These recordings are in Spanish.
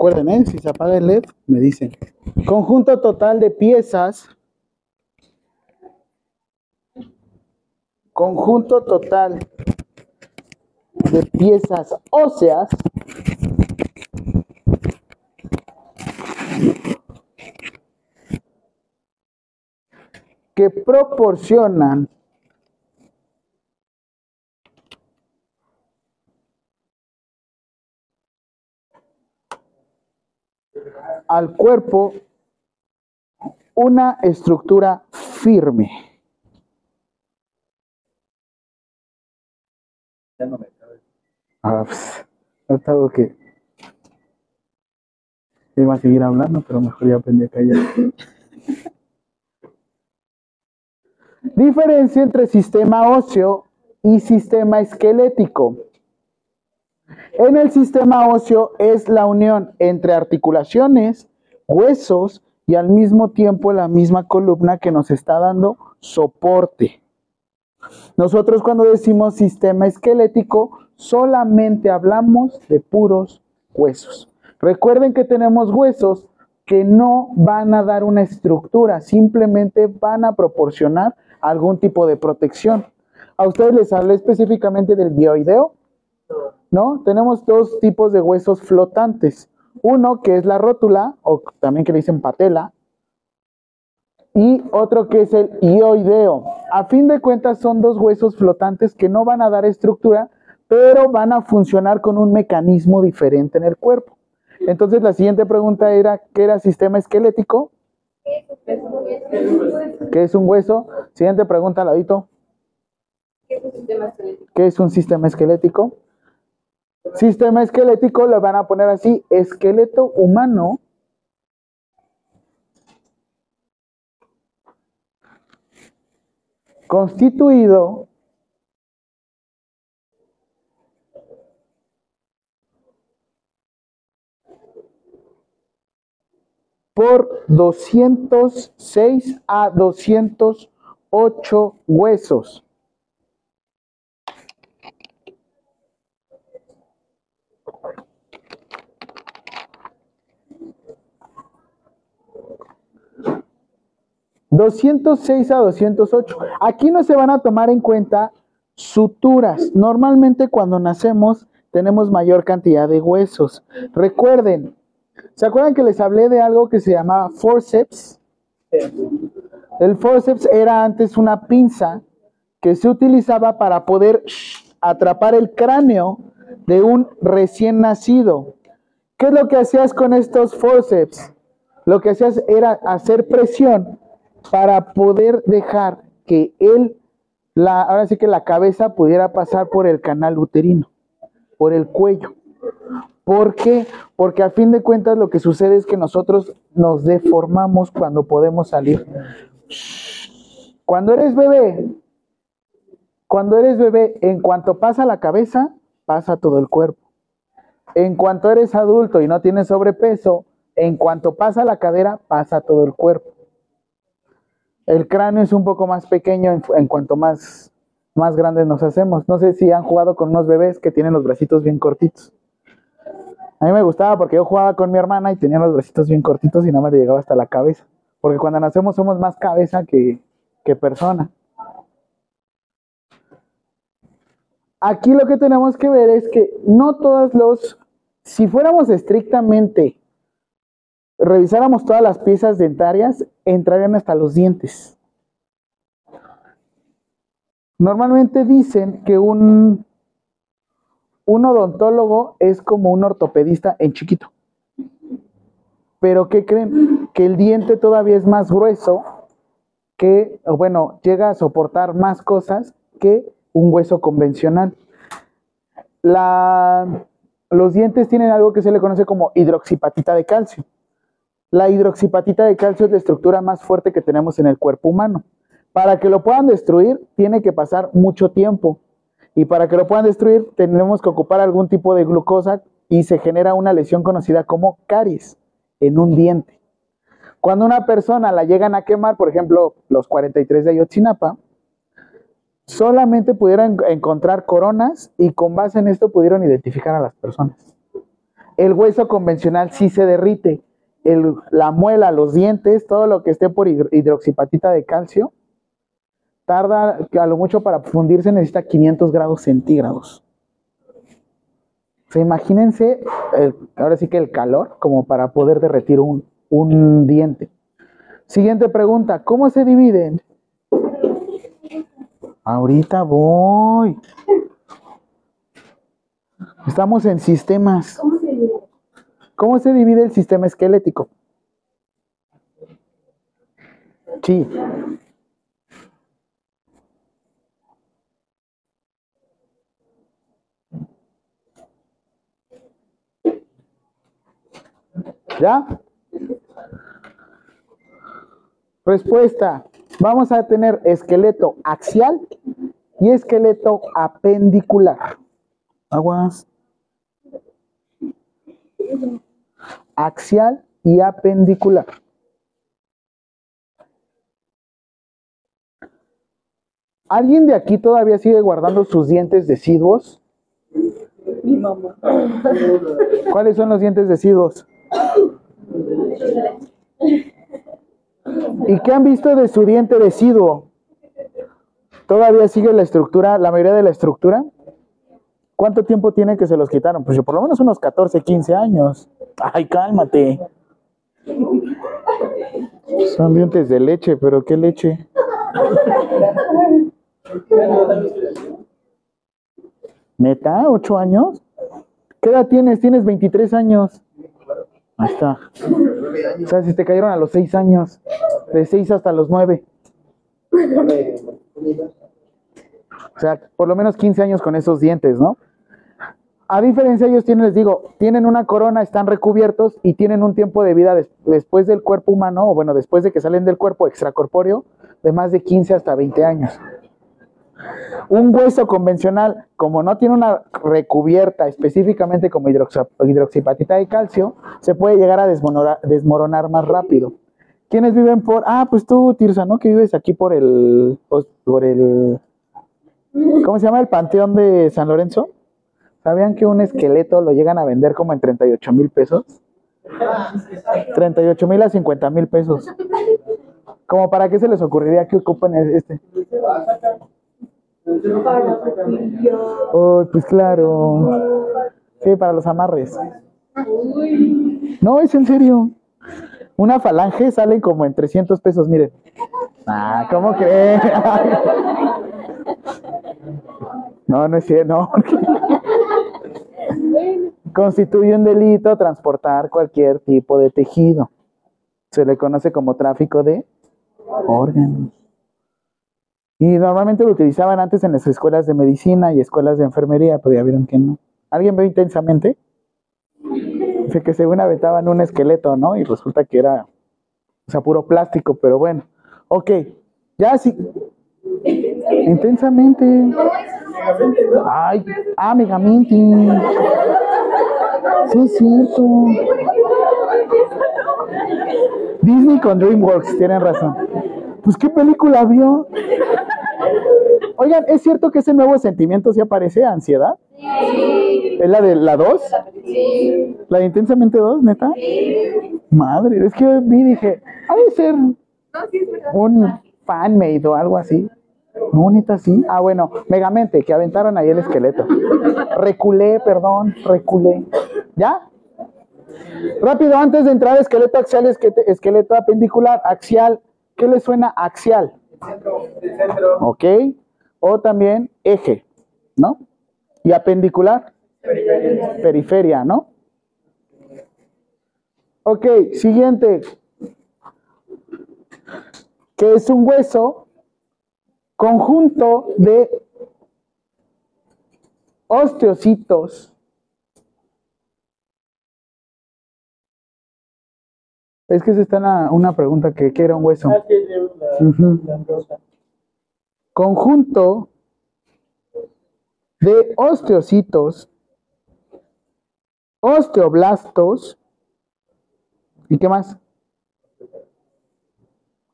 Recuerden, ¿eh? si se apaga el LED, me dicen. Conjunto total de piezas. Conjunto total de piezas óseas. que proporcionan al cuerpo una estructura firme. Ya no me cabe. Ah, pues, no tengo que. Iba a seguir hablando, pero mejor ya aprendí a callar. Diferencia entre sistema óseo y sistema esquelético. En el sistema óseo es la unión entre articulaciones, huesos y al mismo tiempo la misma columna que nos está dando soporte. Nosotros cuando decimos sistema esquelético solamente hablamos de puros huesos. Recuerden que tenemos huesos que no van a dar una estructura, simplemente van a proporcionar algún tipo de protección. A ustedes les hablé específicamente del bioideo, ¿no? Tenemos dos tipos de huesos flotantes. Uno que es la rótula, o también que le dicen patela, y otro que es el ioideo. A fin de cuentas son dos huesos flotantes que no van a dar estructura, pero van a funcionar con un mecanismo diferente en el cuerpo. Entonces la siguiente pregunta era, ¿qué era sistema esquelético? ¿Qué es un hueso? Siguiente pregunta, ladito. ¿Qué es un sistema esquelético? ¿Qué es un sistema esquelético? Le van a poner así, esqueleto humano. Constituido por 206 a 208 huesos. ¿206 a 208? Aquí no se van a tomar en cuenta suturas. Normalmente cuando nacemos tenemos mayor cantidad de huesos. Recuerden, ¿se acuerdan que les hablé de algo que se llamaba forceps? El forceps era antes una pinza que se utilizaba para poder atrapar el cráneo de un recién nacido. ¿Qué es lo que hacías con estos forceps? Lo que hacías era hacer presión para poder dejar que él, la, ahora sí que la cabeza pudiera pasar por el canal uterino, por el cuello. ¿Por qué? Porque a fin de cuentas lo que sucede es que nosotros nos deformamos cuando podemos salir. Cuando eres bebé, cuando eres bebé, en cuanto pasa la cabeza, pasa todo el cuerpo. En cuanto eres adulto y no tienes sobrepeso, en cuanto pasa la cadera, pasa todo el cuerpo. El cráneo es un poco más pequeño en, cuanto más, más grandes nos hacemos. No sé si han jugado con unos bebés que tienen los bracitos bien cortitos. A mí me gustaba porque yo jugaba con mi hermana y tenía los bracitos bien cortitos y nada más le llegaba hasta la cabeza. Porque cuando nacemos somos más cabeza que, que persona. Aquí lo que tenemos que ver es que no todos los, si fuéramos estrictamente, revisáramos todas las piezas dentarias, entrarían hasta los dientes. Normalmente dicen que un, un odontólogo es como un ortopedista en chiquito. Pero ¿qué creen? Que el diente todavía es más grueso que, bueno, llega a soportar más cosas que un hueso convencional. Los dientes tienen algo que se le conoce como hidroxipatita de calcio. La hidroxipatita de calcio es la estructura más fuerte que tenemos en el cuerpo humano. Para que lo puedan destruir, tiene que pasar mucho tiempo. Y para que lo puedan destruir, tenemos que ocupar algún tipo de glucosa y se genera una lesión conocida como caries en un diente. Cuando una persona la llegan a quemar, por ejemplo, los 43 de Ayotzinapa, solamente pudieron encontrar coronas y con base en esto pudieron identificar a las personas. El hueso convencional sí se derrite. La muela, los dientes, todo lo que esté por hidro- hidroxipatita de calcio, tarda a lo mucho para fundirse necesita 500 grados centígrados. O sea, imagínense, ahora sí que el calor como para poder derretir un, un diente. Siguiente pregunta, ¿cómo se dividen? Ahorita voy. Estamos en sistemas. ¿Cómo se divide? ¿Cómo se divide el sistema esquelético? Sí. ¿Ya? Respuesta. Vamos a tener esqueleto axial y esqueleto apendicular. Aguas. Axial y apendicular. ¿Alguien de aquí todavía sigue guardando sus dientes deciduos? Mi mamá. ¿Cuáles son los dientes deciduos? ¿Y qué han visto de su diente deciduo? ¿Todavía sigue la estructura, la mayoría de la estructura? ¿Cuánto tiempo tiene que se los quitaron? Pues por lo menos unos 14, 15 años. Ay, cálmate. Son dientes de leche, pero ¿qué leche? ¿Neta? ¿Ocho años? ¿Qué edad tienes? Tienes 23 años. Ahí está. O sea, si te cayeron a los 6 años. De 6 hasta los 9. O sea, por lo menos 15 años con esos dientes, ¿no? A diferencia, ellos tienen, les digo, tienen una corona, están recubiertos y tienen un tiempo de vida des- después del cuerpo humano, o bueno, después de que salen del cuerpo extracorpóreo, de más de 15 hasta 20 años. Un hueso convencional, como no tiene una recubierta específicamente como hidroxipatita de calcio, se puede llegar a desmoronar, desmoronar más rápido. ¿Quiénes viven por...? Ah, pues tú, Tirsa, ¿no? Que vives aquí por el... por el... ¿Cómo se llama? El Panteón de San Lorenzo. ¿Sabían que un esqueleto lo llegan a vender como en 38 mil pesos? 38 mil a 50 mil pesos. ¿Como para qué se les ocurriría que ocupen este? Para cepillo. Oh, pues claro. Sí, para los amarres. No, es en serio. Una falange sale como en 300 pesos, miren. Ah, ¿cómo creen? No, no es cierto, no. Constituye un delito transportar cualquier tipo de tejido. Se le conoce como tráfico de órganos. Y normalmente lo utilizaban antes en las escuelas de medicina y escuelas de enfermería, pero ya vieron que no. ¿Alguien ve intensamente? Dice que según aventaban un esqueleto, ¿no? Y resulta que era, o sea, puro plástico, pero bueno. Ok, ya sí. Intensamente. Ay, ah, Megamente. Sí, es cierto. Disney con DreamWorks, tienen razón. Pues, ¿qué película vio? Oigan, ¿es cierto que ese nuevo sentimiento sí aparece, ansiedad? ¿Es la de la 2? Sí. ¿La de intensamente 2, neta? Madre, es que vi y dije, ha de ser No, sí, un fanmade o algo así. No, neta, sí. Ah, bueno, Megamente, que aventaron ahí el esqueleto. Reculé, perdón, reculé. ¿Ya? Rápido, antes de entrar esqueleto axial, esqueleto apendicular, axial. ¿Qué le suena axial? Ok. O también eje, ¿no? Y apendicular, periferia, ¿no? Ok, siguiente. Que es un hueso conjunto de osteocitos. Es que esa está una, una pregunta que, ¿qué era un hueso? Ujú. Conjunto de osteocitos, osteoblastos, ¿y qué más?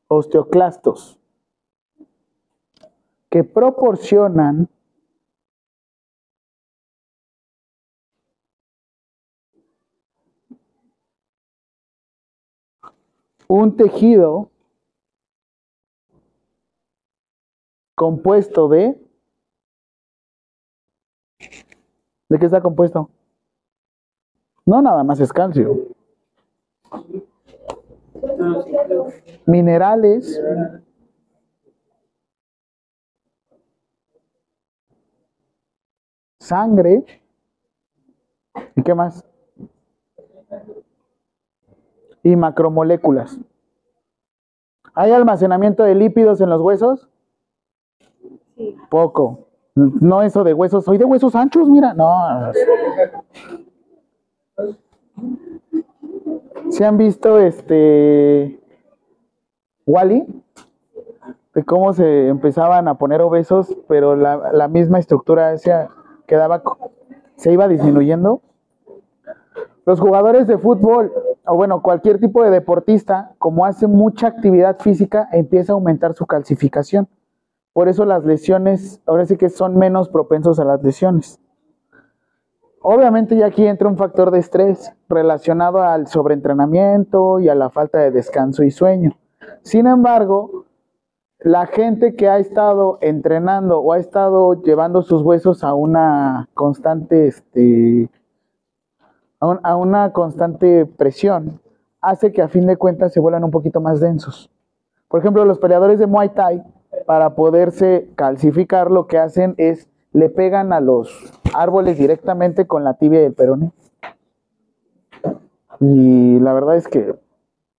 Osteoclastos, que proporcionan un tejido compuesto de... ¿De qué está compuesto? No nada más es calcio. Minerales Sangre. ¿Y qué más? Y macromoléculas. ¿Hay almacenamiento de lípidos en los huesos? Poco. No eso de huesos, soy de huesos anchos, mira, no. ¿Se han visto este Wally? De cómo se empezaban a poner obesos, pero la, la misma estructura esa quedaba, se iba disminuyendo. Los jugadores de fútbol, o bueno, cualquier tipo de deportista, como hace mucha actividad física, empieza a aumentar su calcificación. Por eso las lesiones, ahora sí que son menos propensos a las lesiones. Obviamente ya aquí entra un factor de estrés relacionado al sobreentrenamiento y a la falta de descanso y sueño. Sin embargo, la gente que ha estado entrenando o ha estado llevando sus huesos a una constante, este, a, un- a una constante presión, hace que a fin de cuentas se vuelvan un poquito más densos. Por ejemplo, los peleadores de Muay Thai, para poderse calcificar, lo que hacen es le pegan a los árboles directamente con la tibia y el peroné. Y la verdad es que,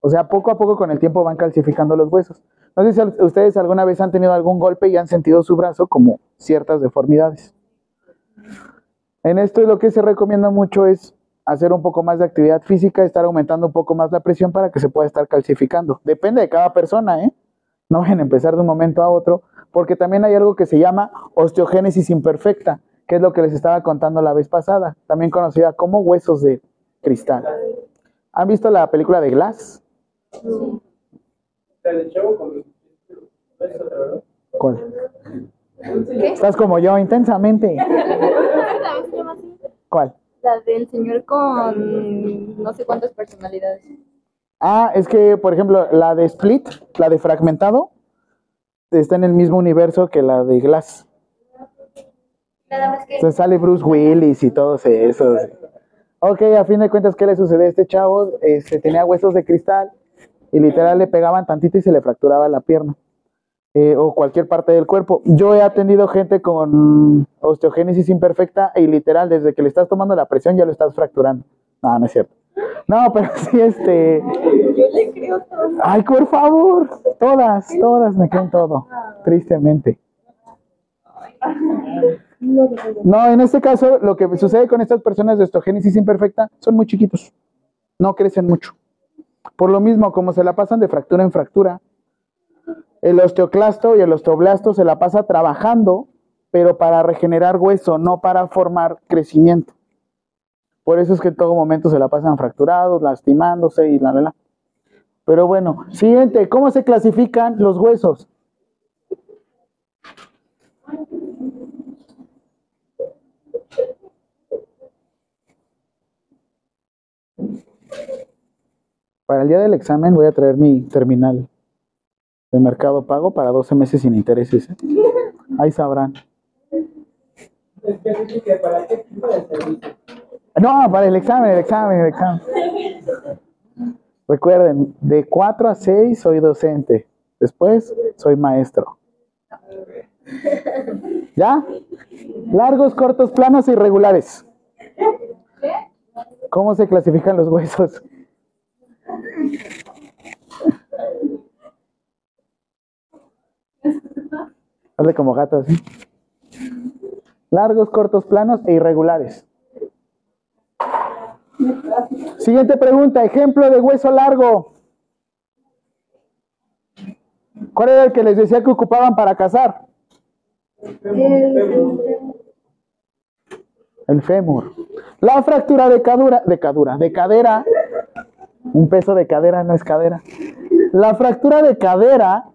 o sea, poco a poco con el tiempo van calcificando los huesos. No sé si ustedes alguna vez han tenido algún golpe y han sentido su brazo como ciertas deformidades. En esto lo que se recomienda mucho es hacer un poco más de actividad física, estar aumentando un poco más la presión para que se pueda estar calcificando. Depende de cada persona, ¿eh? No a empezar de un momento a otro, porque también hay algo que se llama osteogénesis imperfecta, que es lo que les estaba contando la vez pasada, también conocida como huesos de cristal. ¿Han visto la película de Glass? ¿Cuál? ¿Qué? Estás como yo, intensamente. ¿También se? ¿Cuál? La del señor con no sé cuántas personalidades. Ah, es que, por ejemplo, la de Split, la de Fragmentado, está en el mismo universo que la de Glass. Nada más que Entonces sale Bruce Willis y todos esos. Ok, a fin de cuentas, ¿qué le sucede a este chavo? Este, tenía huesos de cristal y literal le pegaban tantito y se le fracturaba la pierna. Eh, o cualquier parte del cuerpo. Yo he atendido gente con osteogénesis imperfecta y literal, desde que le estás tomando la presión ya lo estás fracturando. No, no es cierto. No, pero sí, este... yo le creo todo. Ay, por favor. Todas, todas me creen todo. Tristemente. No, en este caso, lo que sucede con estas personas de osteogénesis imperfecta son muy chiquitos. No crecen mucho. Por lo mismo, como se la pasan de fractura en fractura, el osteoclasto y el osteoblasto se la pasa trabajando, pero para regenerar hueso, no para formar crecimiento. Por eso es que en todo momento se la pasan fracturados, lastimándose y la, la, la. Pero bueno, siguiente, ¿cómo se clasifican los huesos? Para el día del examen voy a traer mi terminal de mercado pago para 12 meses sin intereses. Ahí sabrán. No, para el examen, el examen, el examen. Recuerden, de 4 a 6 soy docente. Después soy maestro. ¿Ya? Largos, cortos, planos e irregulares. ¿Cómo se clasifican los huesos? Hazle como gato así. Largos, cortos, planos e irregulares. Siguiente pregunta, ejemplo de hueso largo. ¿Cuál era el que les decía que ocupaban para cazar? El fémur. La fractura de cadura, de cadura, de cadera. Un peso de cadera no es cadera. La fractura de cadera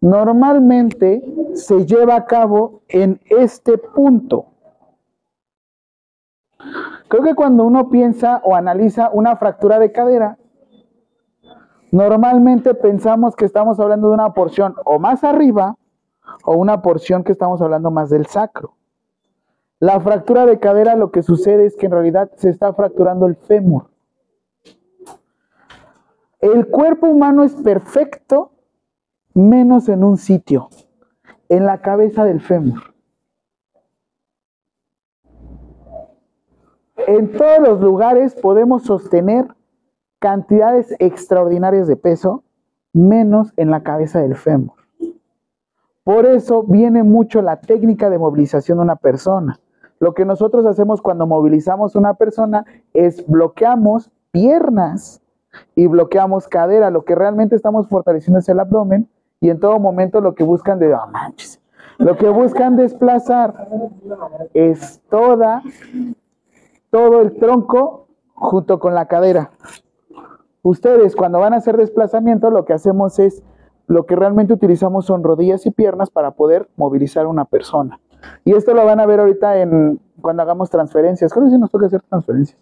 normalmente se lleva a cabo en este punto. Creo que cuando uno piensa o analiza una fractura de cadera, Normalmente pensamos que estamos hablando de una porción o más arriba o una porción que estamos hablando más del sacro. La fractura de cadera lo que sucede es que en realidad se está fracturando el fémur. El cuerpo humano es perfecto menos en un sitio, en la cabeza del fémur. En todos los lugares podemos sostener cantidades extraordinarias de peso, menos en la cabeza del fémur. Por eso viene mucho la técnica de movilización de una persona. Lo que nosotros hacemos cuando movilizamos una persona es bloqueamos piernas y bloqueamos cadera. Lo que realmente estamos fortaleciendo es el abdomen y en todo momento lo que buscan de, manches, lo que buscan desplazar es toda, todo el tronco junto con la cadera. Ustedes cuando van a hacer desplazamiento lo que hacemos es, lo que realmente utilizamos son rodillas y piernas para poder movilizar a una persona. Y esto lo van a ver ahorita en cuando hagamos transferencias. Creo sí nos toca hacer transferencias.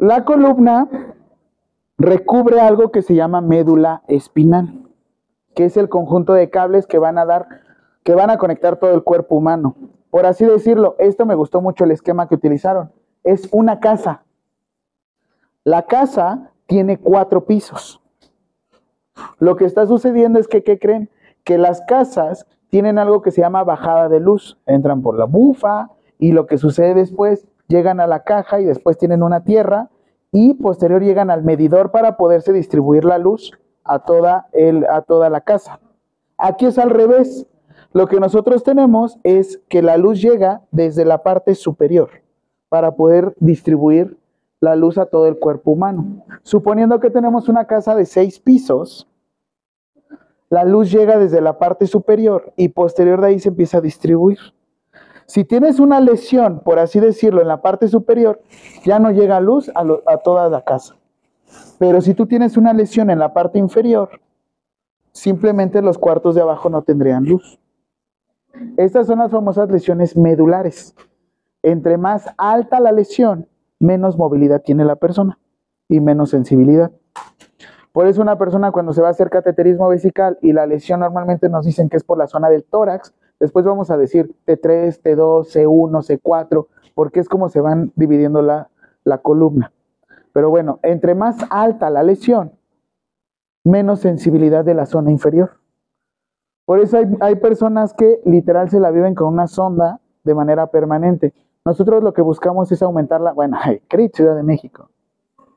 La columna recubre algo que se llama médula espinal, que es el conjunto de cables que van a dar, que van a conectar todo el cuerpo humano. Por así decirlo, esto me gustó mucho el esquema que utilizaron. Es una casa. La casa tiene cuatro pisos. Lo que está sucediendo es que, ¿qué creen? Que las casas tienen algo que se llama bajada de luz. Entran por la bufa y lo que sucede después, llegan a la caja y después tienen una tierra y posterior llegan al medidor para poderse distribuir la luz a toda, el, a toda la casa. Aquí es al revés. Lo que nosotros tenemos es que la luz llega desde la parte superior para poder distribuir la luz a todo el cuerpo humano. Suponiendo que tenemos una casa de seis pisos, la luz llega desde la parte superior y posterior de ahí se empieza a distribuir. Si tienes una lesión, por así decirlo, en la parte superior, ya no llega luz a, toda la casa. Pero si tú tienes una lesión en la parte inferior, simplemente los cuartos de abajo no tendrían luz. Estas son las famosas lesiones medulares. Entre más alta la lesión, menos movilidad tiene la persona y menos sensibilidad. Por eso una persona cuando se va a hacer cateterismo vesical y la lesión normalmente nos dicen que es por la zona del tórax, después vamos a decir T3, T2, C1, C4, porque es como se van dividiendo la, la columna. Pero bueno, entre más alta la lesión, menos sensibilidad de la zona inferior. Por eso hay, hay personas que literal se la viven con una sonda de manera permanente. Nosotros lo que buscamos es aumentar la, bueno, CRIT, Ciudad de México.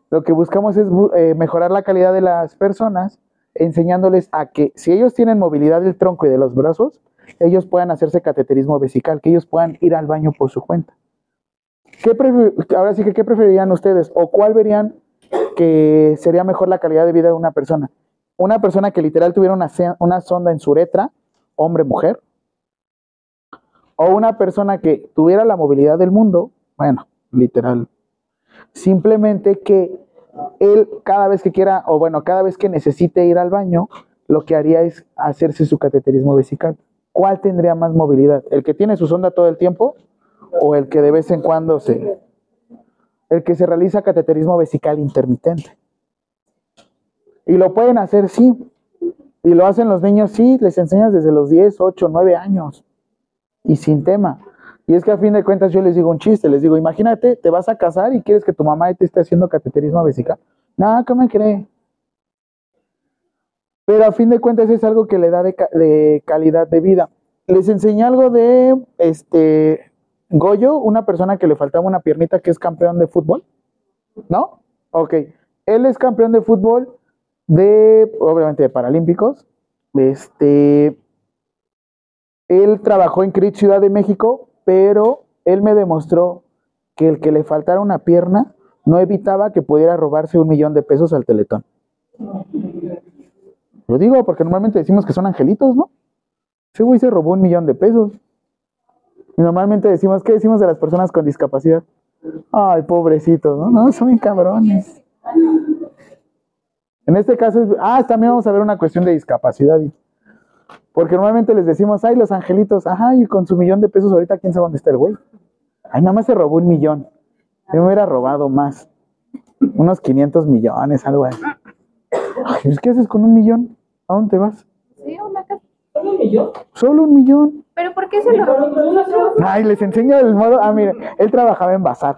Lo que buscamos es eh, mejorar la calidad de las personas, enseñándoles a que si ellos tienen movilidad del tronco y de los brazos, ellos puedan hacerse cateterismo vesical, que ellos puedan ir al baño por su cuenta. ¿Qué ahora sí que, ¿qué preferirían ustedes? ¿O cuál verían que sería mejor la calidad de vida de una persona? Una persona que literal tuviera una, una sonda en su uretra, hombre, mujer, o una persona que tuviera la movilidad del mundo, bueno, literal. Simplemente que él cada vez que quiera, o bueno, cada vez que necesite ir al baño, lo que haría es hacerse su cateterismo vesical. ¿Cuál tendría más movilidad? ¿El que tiene su sonda todo el tiempo o el que de vez en cuando se... El que se realiza cateterismo vesical intermitente. Y lo pueden hacer, sí. Y lo hacen los niños, sí, les enseñas desde los 10, 8, 9 años y sin tema. Y es que a fin de cuentas yo les digo un chiste, les digo, imagínate, te vas a casar y quieres que tu mamá te esté haciendo cateterismo vesical. No, ¿qué me cree? Pero a fin de cuentas es algo que le da de, calidad de vida. Les enseñé algo de este Goyo, una persona que le faltaba una piernita que es campeón de fútbol. ¿No? Ok. Él es campeón de fútbol de, obviamente, de Paralímpicos. Este, él trabajó en CRIT Ciudad de México, pero él me demostró que el que le faltara una pierna no evitaba que pudiera robarse un millón de pesos al teletón. Lo digo porque normalmente decimos que son angelitos, ¿no? Ese güey se robó un millón de pesos. Y normalmente decimos, ¿qué decimos de las personas con discapacidad? Ay, pobrecitos, ¿no? No, son cabrones. En este caso, ah, también vamos a ver una cuestión de discapacidad. Porque normalmente les decimos, ay, los angelitos, ajá, y con su millón de pesos ahorita, ¿quién sabe dónde está el güey? Ay, nada más se robó un millón. Yo me hubiera robado más. Unos 500 millones, algo así. Ay, pues, ¿qué haces con un millón? ¿A dónde te vas? Sí, una casa. ¿Solo un millón? Solo un millón. ¿Pero por qué se lo Ay, les enseño el modo. Ah, mire, él trabajaba en bazar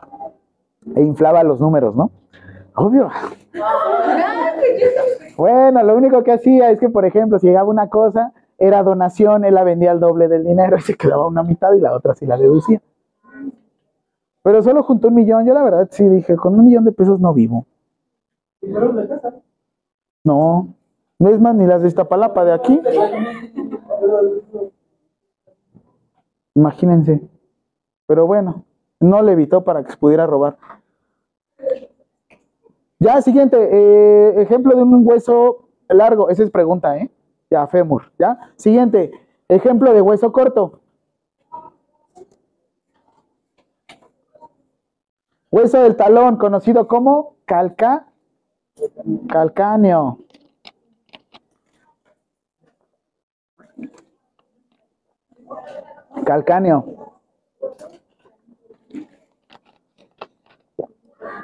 e inflaba los números, ¿no? Obvio. Bueno, lo único que hacía es que, por ejemplo, si llegaba una cosa, era donación, él la vendía al doble del dinero y se quedaba una mitad y la otra sí la deducía. Pero solo juntó un millón. Yo la verdad sí dije, con un millón de pesos no vivo. Y fueron de casa. No, no es más ni las de Iztapalapa de aquí. Imagínense. Pero bueno, no le evitó para que pudiera robar. Ya, siguiente, eh, ejemplo de un hueso largo. Esa es pregunta, ¿eh? Ya, fémur. Ya, siguiente, ejemplo de hueso corto. Hueso del talón, conocido como calca, calcáneo. Calcáneo.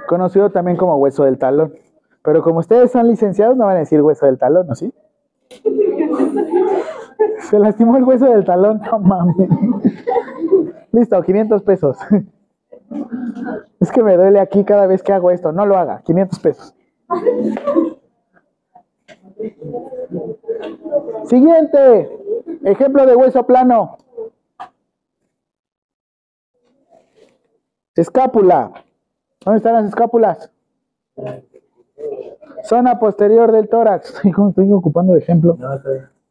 Conocido también como hueso del talón. Pero como ustedes son licenciados, no van a decir hueso del talón, ¿no sí? Se lastimó el hueso del talón, no mames. Listo, 500 pesos. Es que me duele aquí cada vez que hago esto. No lo haga, 500 pesos. Siguiente. Ejemplo de hueso plano. Escápula. ¿Dónde están las escápulas? Zona posterior del tórax. Ay, ¿Cómo estoy ocupando de ejemplo?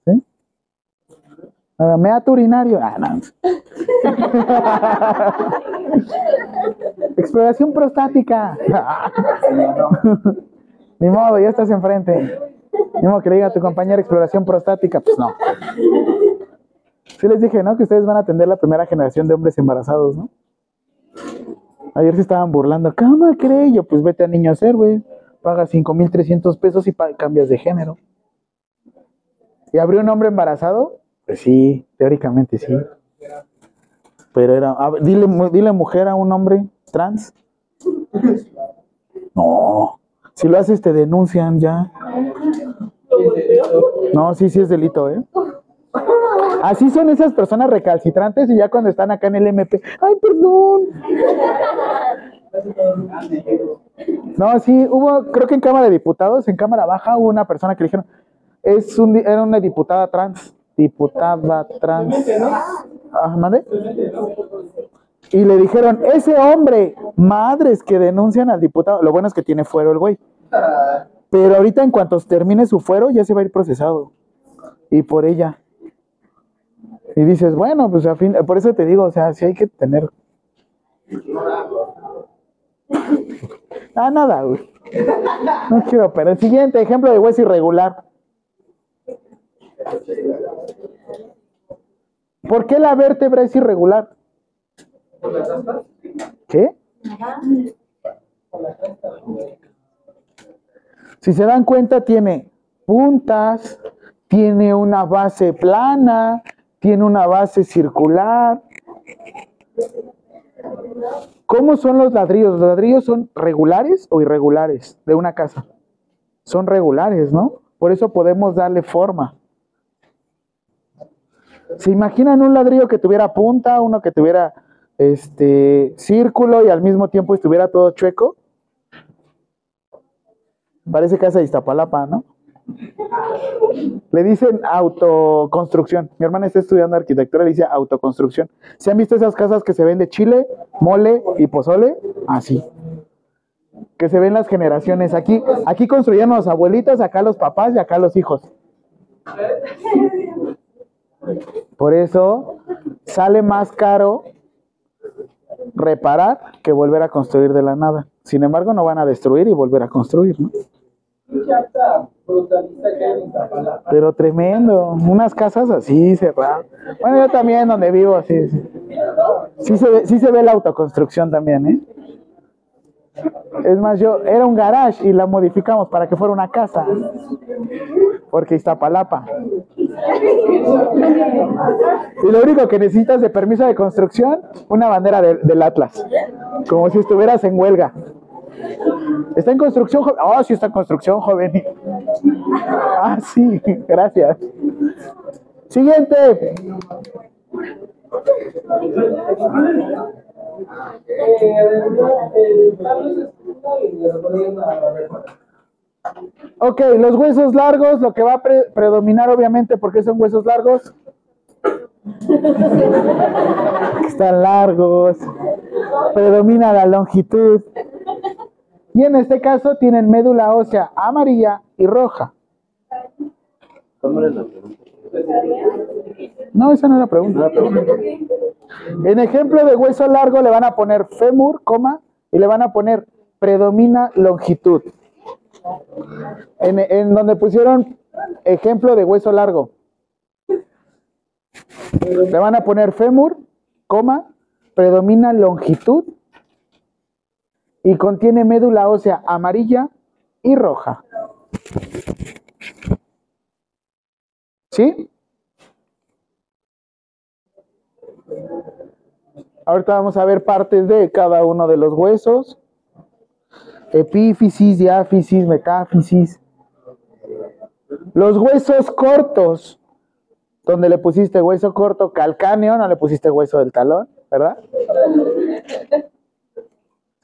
¿Sí? Meato urinario. Ah, no. Exploración prostática. Ni modo, ya estás enfrente. Ni modo que le diga a tu compañera exploración prostática. Pues no. Sí les dije, ¿no? Que ustedes van a atender la primera generación de hombres embarazados, ¿no? Ayer se estaban burlando. ¿Cómo cree? Yo, pues vete a niño a hacer, güey. Pagas 5,300 pesos y cambias de género. ¿Y abrió un hombre embarazado? Pues sí, teóricamente sí. Pero era. a dile, dile mujer a un hombre trans. No. Si lo haces, te denuncian ya. No, sí, sí es delito, ¿eh? Así son esas personas recalcitrantes y ya cuando están acá en el MP, ay, perdón. No, sí, hubo, creo que en Cámara de Diputados, en Cámara Baja, hubo una persona que le dijeron, es un, era una diputada trans, diputada trans. Ah, ¿mande? Y le dijeron, ese hombre, madres que denuncian al diputado, lo bueno es que tiene fuero el güey. Pero ahorita en cuanto termine su fuero ya se va a ir procesado. Y por ella. Y dices, bueno, pues a fin, por eso te digo, o sea, sí hay que tener. Ah, nada, güey. No quiero, pero el siguiente ejemplo de hueso irregular. ¿Por qué la vértebra es irregular? ¿Qué? Si se dan cuenta, tiene puntas, tiene una base plana, tiene una base circular. ¿Cómo son los ladrillos? ¿Los ladrillos son regulares o irregulares de una casa? Son regulares, ¿no? Por eso podemos darle forma. ¿Se imaginan un ladrillo que tuviera punta, uno que tuviera este círculo y al mismo tiempo estuviera todo chueco? Parece casa de Iztapalapa, ¿no? Le dicen autoconstrucción. Mi hermana está estudiando arquitectura, le dice autoconstrucción. ¿Se han visto esas casas que se ven de chile, mole y pozole? Así. Que se ven las generaciones. Aquí, aquí construyeron los abuelitos, acá los papás y acá los hijos. Por eso sale más caro reparar que volver a construir de la nada. Sin embargo, no van a destruir y volver a construir, ¿no? Pero tremendo, unas casas así cerradas. Bueno, yo también donde vivo, sí, sí. Se ve, sí se ve la autoconstrucción también, ¿eh? Es más, yo era un garage y la modificamos para que fuera una casa. Porque Iztapalapa. Y lo único que necesitas de permiso de construcción, una bandera de- del Atlas. Como si estuvieras en huelga. Está en construcción, joven. Oh, sí está en construcción, joven. Ah, sí, gracias. Siguiente. Ok, los huesos largos, lo que va a pre- predominar obviamente, porque son huesos largos. Están largos. Predomina la longitud. Y en este caso tienen médula ósea amarilla y roja. No, esa no es la pregunta. En ejemplo de hueso largo le van a poner fémur, coma, y le van a poner predomina longitud. En, en donde pusieron ejemplo de hueso largo. Le van a poner fémur, coma, predomina longitud y contiene médula ósea amarilla y roja. ¿Sí? Ahorita vamos a ver partes de cada uno de los huesos. Epífisis, diáfisis, metáfisis. Los huesos cortos, donde le pusiste hueso corto calcáneo, no le pusiste hueso del talón, ¿verdad?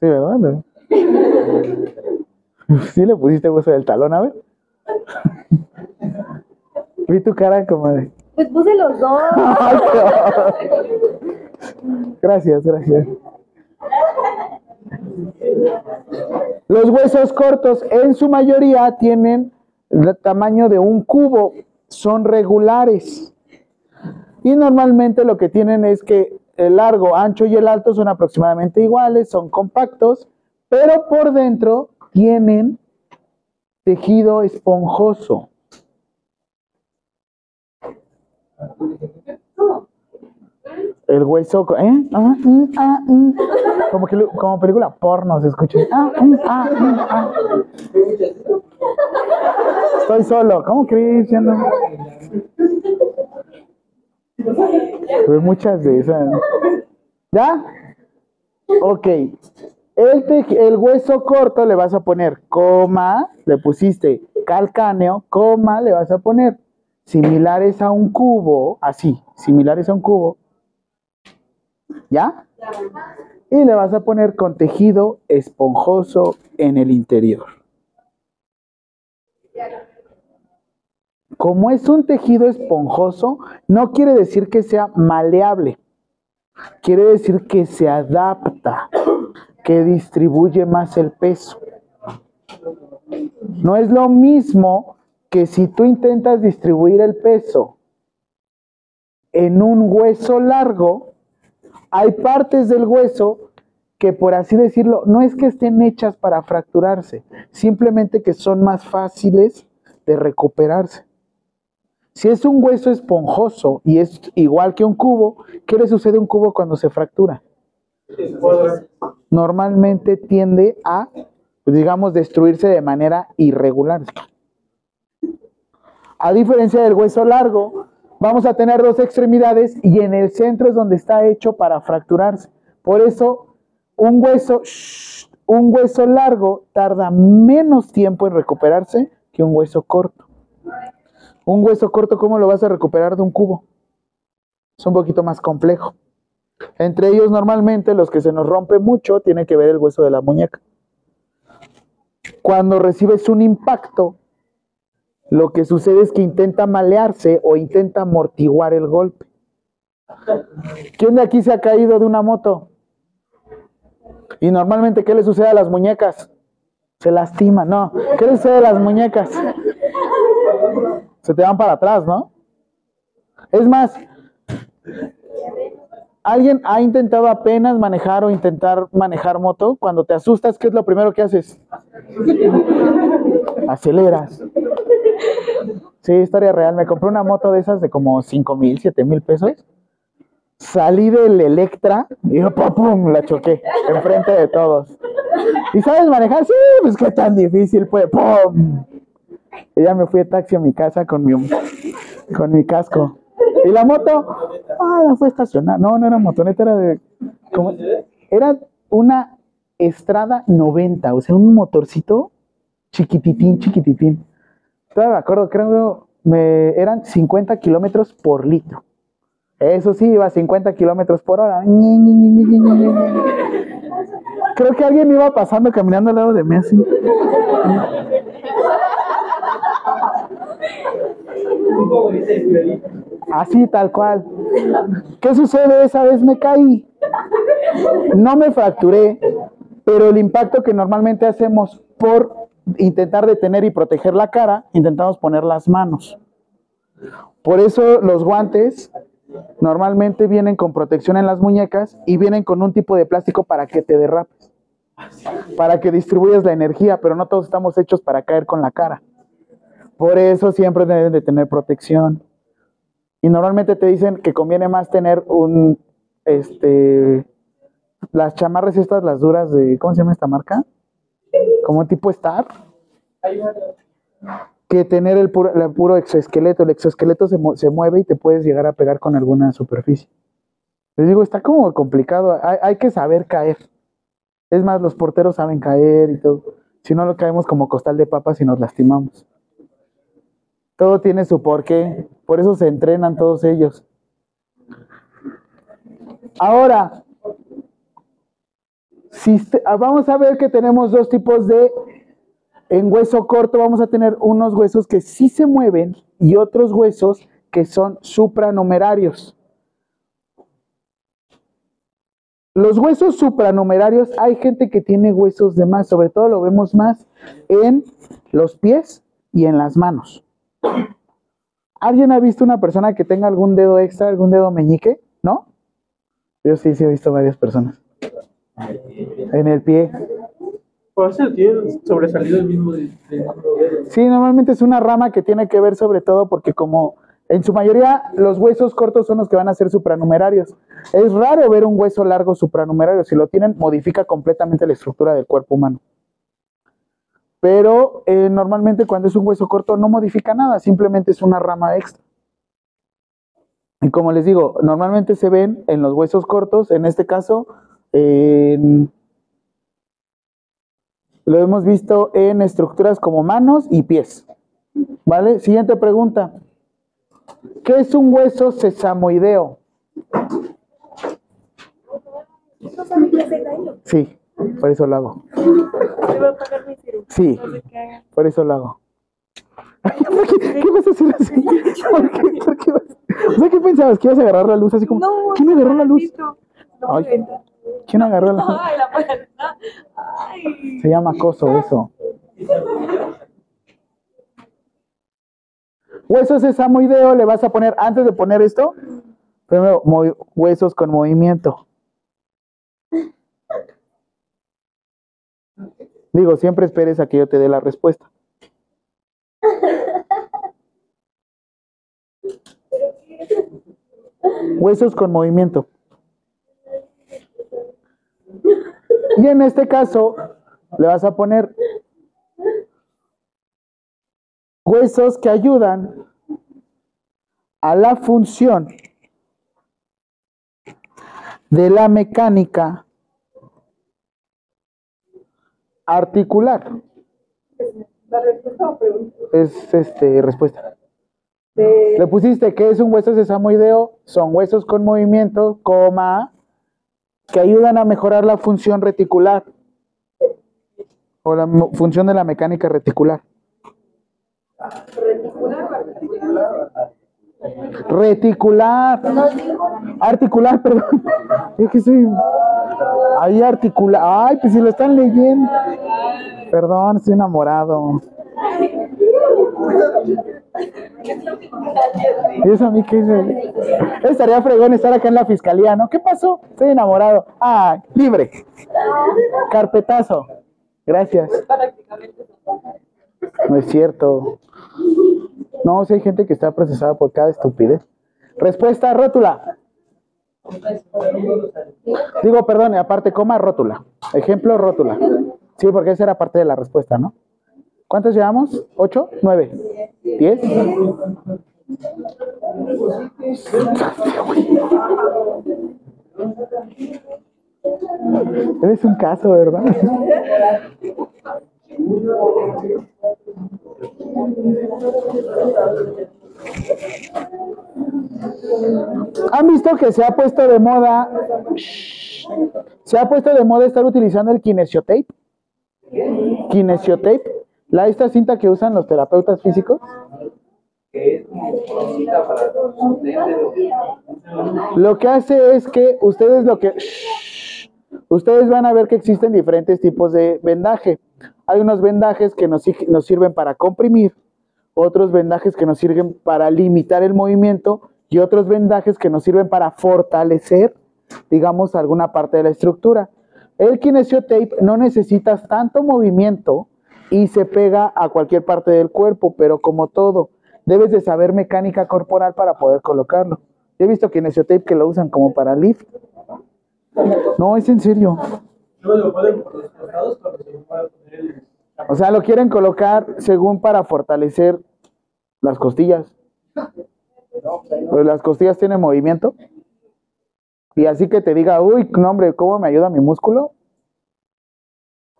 Sí, ¿verdad? Sí le pusiste hueso del talón, a ver. Vi tu cara como de... Pues puse los dos. Gracias, gracias. Los huesos cortos en su mayoría tienen el tamaño de un cubo, son regulares. Y normalmente lo que tienen es que largo, ancho y el alto son aproximadamente iguales, son compactos, pero por dentro tienen tejido esponjoso. El hueso, ¿eh? Ah, ah, mm. Como, que, como película porno se escucha. Ah, mm, ah, ah. Estoy solo. ¿Cómo crees? Muchas de esas. ¿Ya? Ok. El, tej- el hueso corto le vas a poner coma, le pusiste calcáneo, coma, le vas a poner similares a un cubo, así, similares a un cubo. ¿Ya? Y le vas a poner con tejido esponjoso en el interior. Como es un tejido esponjoso, no quiere decir que sea maleable. Quiere decir que se adapta, que distribuye más el peso. No es lo mismo que si tú intentas distribuir el peso en un hueso largo, hay partes del hueso que por así decirlo, no es que estén hechas para fracturarse, simplemente que son más fáciles de recuperarse. Si es un hueso esponjoso y es igual que un cubo, ¿qué le sucede a un cubo cuando se fractura? Normalmente tiende a, pues, digamos, destruirse de manera irregular. A diferencia del hueso largo, vamos a tener dos extremidades y en el centro es donde está hecho para fracturarse. Por eso, un hueso, un hueso largo tarda menos tiempo en recuperarse que un hueso corto. Un hueso corto, ¿cómo lo vas a recuperar de un cubo? Es un poquito más complejo. Entre ellos, normalmente, los que se nos rompe mucho, tiene que ver el hueso de la muñeca. Cuando recibes un impacto, lo que sucede es que intenta malearse o intenta amortiguar el golpe. ¿Quién de aquí se ha caído de una moto? Y normalmente, ¿qué le sucede a las muñecas? Se lastima, no. ¿Qué le sucede a las muñecas? Se te van para atrás, ¿no? Es más, ¿alguien ha intentado apenas manejar o intentar manejar moto? Cuando te asustas, ¿qué es lo primero que haces? Aceleras. Sí, historia real. Me compré una moto de esas de como 5 mil, 7 mil pesos. Salí del Electra y ¡pum! pum, la choqué enfrente de todos. ¿Y sabes manejar? Sí, pues qué tan difícil fue. ¡Pum! Y ya me fui de taxi a mi casa con mi, con mi casco. ¿Y la moto? Ah, la fue estacionada. No, no era motoneta, era de. Era una Estrada 90, o sea, un motorcito chiquititín, chiquititín. Todavía me acuerdo, creo me eran 50 kilómetros por litro. Eso sí, iba a 50 kilómetros por hora. Creo que alguien iba pasando caminando al lado de mí así. Un poco de escuelita. Así, tal cual. ¿Qué sucede? Esa vez me caí. No me fracturé, pero el impacto que normalmente hacemos por intentar detener y proteger la cara, intentamos poner las manos. Por eso los guantes normalmente vienen con protección en las muñecas y vienen con un tipo de plástico para que te derrapes, para que distribuyas la energía, pero no todos estamos hechos para caer con la cara. Por eso siempre deben de tener protección. Y normalmente te dicen que conviene más tener un, este, las chamarras estas, las duras de, ¿cómo se llama esta marca? Como tipo Star, que tener el puro, el puro exoesqueleto. El exoesqueleto se, mu- se mueve y te puedes llegar a pegar con alguna superficie. Les digo, está como complicado. Hay que saber caer. Es más, los porteros saben caer y todo. Si no, lo caemos como costal de papas y nos lastimamos. Todo tiene su porqué. Por eso se entrenan todos ellos. Ahora, ah, vamos a ver que tenemos dos tipos de en hueso corto vamos a tener unos huesos que sí se mueven y otros huesos que son supranumerarios. Los huesos supranumerarios, hay gente que tiene huesos de más, sobre todo lo vemos más en los pies y en las manos. ¿Alguien ha visto una persona que tenga algún dedo extra, algún dedo meñique? ¿No? Yo sí, sí he visto varias personas. En el pie. Por eso tiene sobresalido el mismo de, de. Sí, normalmente es una rama que tiene que ver sobre todo porque como en su mayoría los huesos cortos son los que van a ser supranumerarios. Es raro ver un hueso largo supranumerario. Si lo tienen, modifica completamente la estructura del cuerpo humano. Pero eh, normalmente cuando es un hueso corto no modifica nada, simplemente es una rama extra. Y como les digo, normalmente se ven en los huesos cortos, en este caso, en- lo hemos visto en estructuras como manos y pies. ¿Vale? Siguiente pregunta. ¿Qué es un hueso sesamoideo? Sí, por eso lo hago. Va a pagar mi cirugía. Sí, No sé qué haga. por eso lo hago. ¿Por qué, ¿Qué vas a hacer así? ¿Por qué? ¿Por qué vas- O sea, ¿qué pensabas? ¿Que ibas a agarrar la luz así como... No, ¿Quién agarró la luz? No Ay. ¿Quién agarró la luz? Ay, la puerta. Ay. Se llama acoso eso. Huesos sesamoideo le vas a poner, antes de poner esto, primero huesos con movimiento. Digo, siempre esperes a que yo te dé la respuesta. Huesos con movimiento. Y en este caso, le vas a poner huesos que ayudan a la función de la mecánica articular. ¿La respuesta o pregunta? Es este respuesta. De... Le pusiste que es un hueso sesamoideo, son huesos con movimiento, coma, que ayudan a mejorar la función reticular o la función de la mecánica reticular. Reticular. Articular, perdón. Es que soy. Ahí articular. Ay, pues si lo están leyendo. Perdón, estoy enamorado. ¿Y eso a mí qué es? Estaría fregón estar acá en la fiscalía, ¿no? ¿Qué pasó? Estoy enamorado. Ah, libre. Carpetazo. Gracias. No es cierto. No, si hay gente que está procesada por cada estupidez. Respuesta, rótula. Digo, perdón, aparte, coma, rótula. Ejemplo, rótula. Sí, porque esa era parte de la respuesta, ¿no? ¿Cuántos llevamos? ¿Ocho? ¿Nueve? ¿Diez? Eres un caso, ¿verdad? ¿Han visto que se ha puesto de moda? Se ha puesto de moda estar utilizando el kinesiotape. Kinesiotape. La esta cinta que usan los terapeutas físicos. Lo que hace es que ustedes lo que ustedes van a ver que existen diferentes tipos de vendaje. Hay unos vendajes que nos sirven para comprimir, otros vendajes que nos sirven para limitar el movimiento y otros vendajes que nos sirven para fortalecer, digamos, alguna parte de la estructura. El kinesiotape no necesitas tanto movimiento y se pega a cualquier parte del cuerpo, pero como todo, debes de saber mecánica corporal para poder colocarlo. He visto kinesiotape que lo usan como para lift. No, es en serio. O sea, lo quieren colocar según para fortalecer las costillas. Pues las costillas tienen movimiento. Y así que te diga, uy, no hombre, ¿cómo me ayuda mi músculo?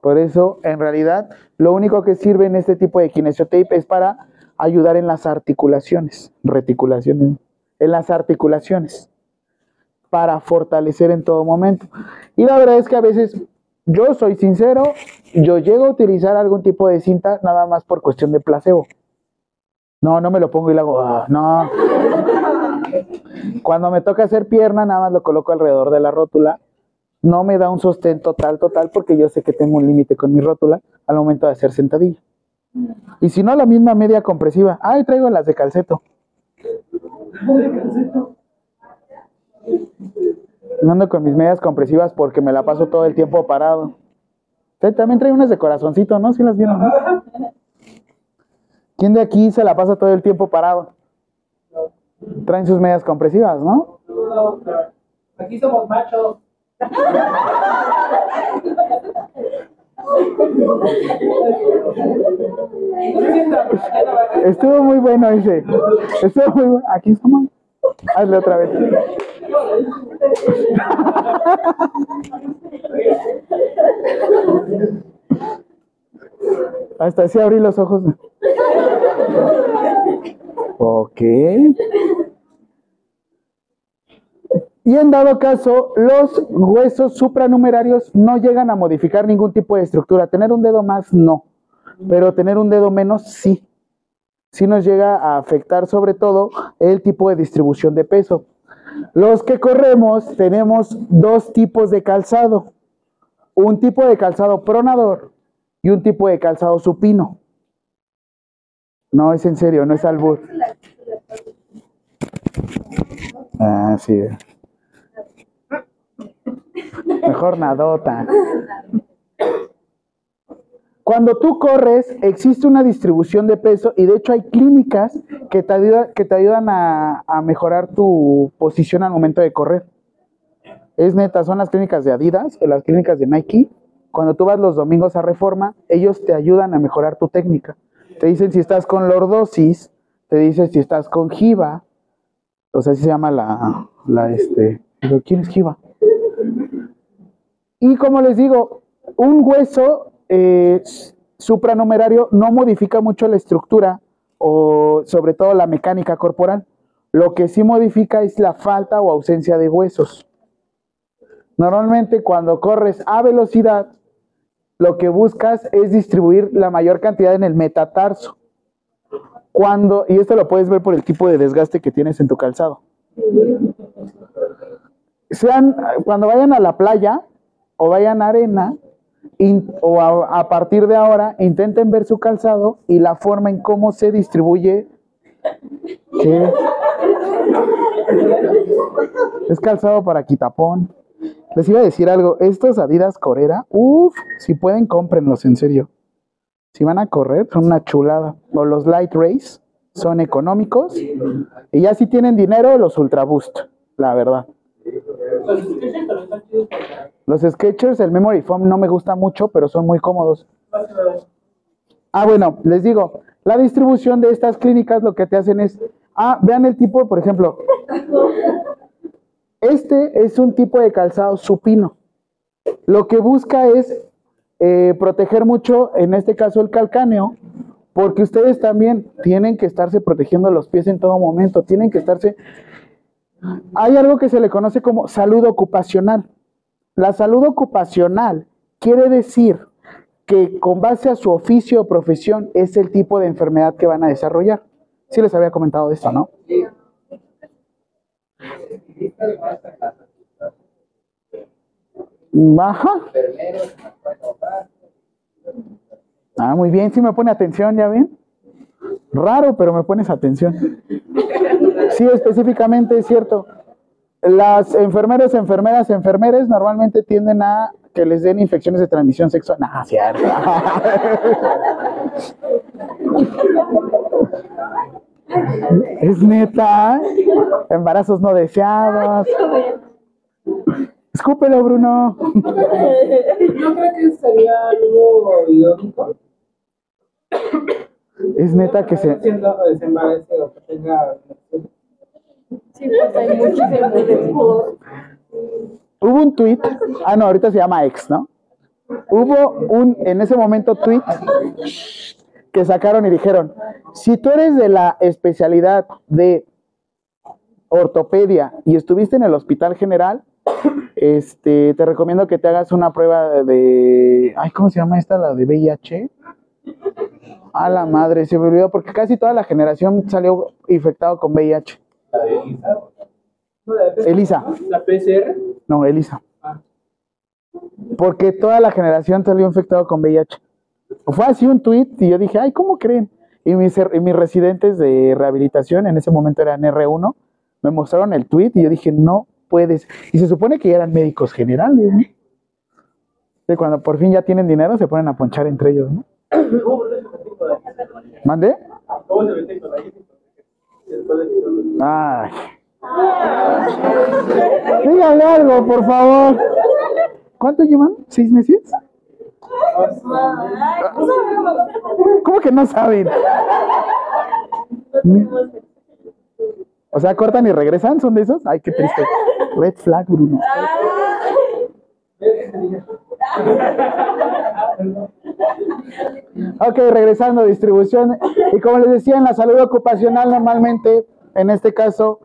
Por eso, en realidad, lo único que sirve en este tipo de kinesiotape es para ayudar en las articulaciones, reticulaciones, en las articulaciones, para fortalecer en todo momento. Y la verdad es que a veces, yo soy sincero, yo llego a utilizar algún tipo de cinta nada más por cuestión de placebo. No, no me lo pongo y lo hago, ah, no. Cuando me toca hacer pierna, nada más lo coloco alrededor de la rótula. No me da un sostén total, total, porque yo sé que tengo un límite con mi rótula al momento de hacer sentadilla. Y si no, la misma media compresiva. Ay, traigo las de calceto. No ando con mis medias compresivas porque me la paso todo el tiempo parado. También trae unas de corazoncito, ¿no? ¿Sí las vieron? ¿Quién de aquí se la pasa todo el tiempo parado? Traen sus medias compresivas, ¿no? Aquí somos machos. Estuvo muy bueno ese. Estuvo muy bueno. Aquí somos. Hazle otra vez. Hasta así abrí los ojos. Ok. Y en dado caso, los huesos supranumerarios no llegan a modificar ningún tipo de estructura. Tener un dedo más, no. Pero tener un dedo menos, sí. Sí nos llega a afectar sobre todo el tipo de distribución de peso. Los que corremos tenemos dos tipos de calzado. Un tipo de calzado pronador y un tipo de calzado supino. No, es en serio, no es albur. Ah, sí. Mejor nadota. Cuando tú corres, existe una distribución de peso y de hecho hay clínicas que te, que te ayudan a, a, mejorar tu posición al momento de correr. Es neta, son las clínicas de Adidas o las clínicas de Nike. Cuando tú vas los domingos a Reforma, ellos te ayudan a mejorar tu técnica. Te dicen si estás con lordosis, te dicen si estás con jiva, o sea, así se llama la, la este, ¿quién es jiva? Y como les digo, un hueso eh, supranumerario no modifica mucho la estructura o sobre todo la mecánica corporal. Lo que sí modifica es la falta o ausencia de huesos. Normalmente cuando corres a velocidad, lo que buscas es distribuir la mayor cantidad en el metatarso. Cuando, y esto lo puedes ver por el tipo de desgaste que tienes en tu calzado. Sean, cuando vayan a la playa o vayan a arena, o a, partir de ahora, intenten ver su calzado y la forma en cómo se distribuye. Es calzado para quitapón. Les iba a decir algo, estos Adidas Corera, uff, si pueden cómprenlos en serio. Si van a correr, son una chulada. O los Light Race, son económicos. Y ya si tienen dinero, los Ultra Boost, la verdad. Los Sketchers, el Memory Foam no me gusta mucho, pero son muy cómodos. Ah, bueno, les digo, la distribución de estas clínicas lo que te hacen es, ah, vean el tipo, por ejemplo, este es un tipo de calzado supino. lo que busca es eh, proteger mucho, en este caso el calcáneo, porque ustedes también tienen que estarse protegiendo los pies en todo momento, tienen que estarse... Hay algo que se le conoce como salud ocupacional. La salud ocupacional quiere decir que con base a su oficio o profesión es el tipo de enfermedad que van a desarrollar. Sí les había comentado de esto, ¿no? Ajá. Ah, muy bien, sí me pone atención, ¿ya ven? Raro, pero me pones atención. Sí, específicamente es cierto. Las enfermeras, enfermeras, enfermeres normalmente tienden a que les den infecciones de transmisión sexual. No, cierto. Es neta. Embarazos no deseados. Escúpelo, Bruno. Yo creo que sería algo irónico. Es neta que se. Siendo desembarazo o que tenga. Sí, pues hay muchos Hubo un tweet. Ah, no, ahorita se llama ex, ¿no? Hubo un, en ese momento, tweet que sacaron y dijeron: si tú eres de la especialidad de ortopedia y estuviste en el hospital general, este, te recomiendo que te hagas una prueba de, ay, ¿cómo se llama esta? La de VIH. A la madre, se me olvidó porque casi toda la generación salió infectado con VIH. Elisa. La PCR. No, Elisa. Porque toda la generación salió infectado con VIH. Fue así un tweet y yo dije, ay, ¿cómo creen? Y mis, mis residentes de rehabilitación, en ese momento eran R1, me mostraron el tweet y yo dije, no puedes. Y se supone que eran médicos generales, cuando por fin ya tienen dinero, se ponen a ponchar entre ellos, ¿no? ¿Mande? ¿Cómo se. Díganle algo, por favor. ¿Cuánto llevan? ¿Seis meses? ¿Cómo que no saben? O sea, cortan y regresan, ¿son de esos? Ay, qué triste. Red flag, Bruno. Ok, regresando a distribución. Y como les decía, en la salud ocupacional normalmente, en este caso,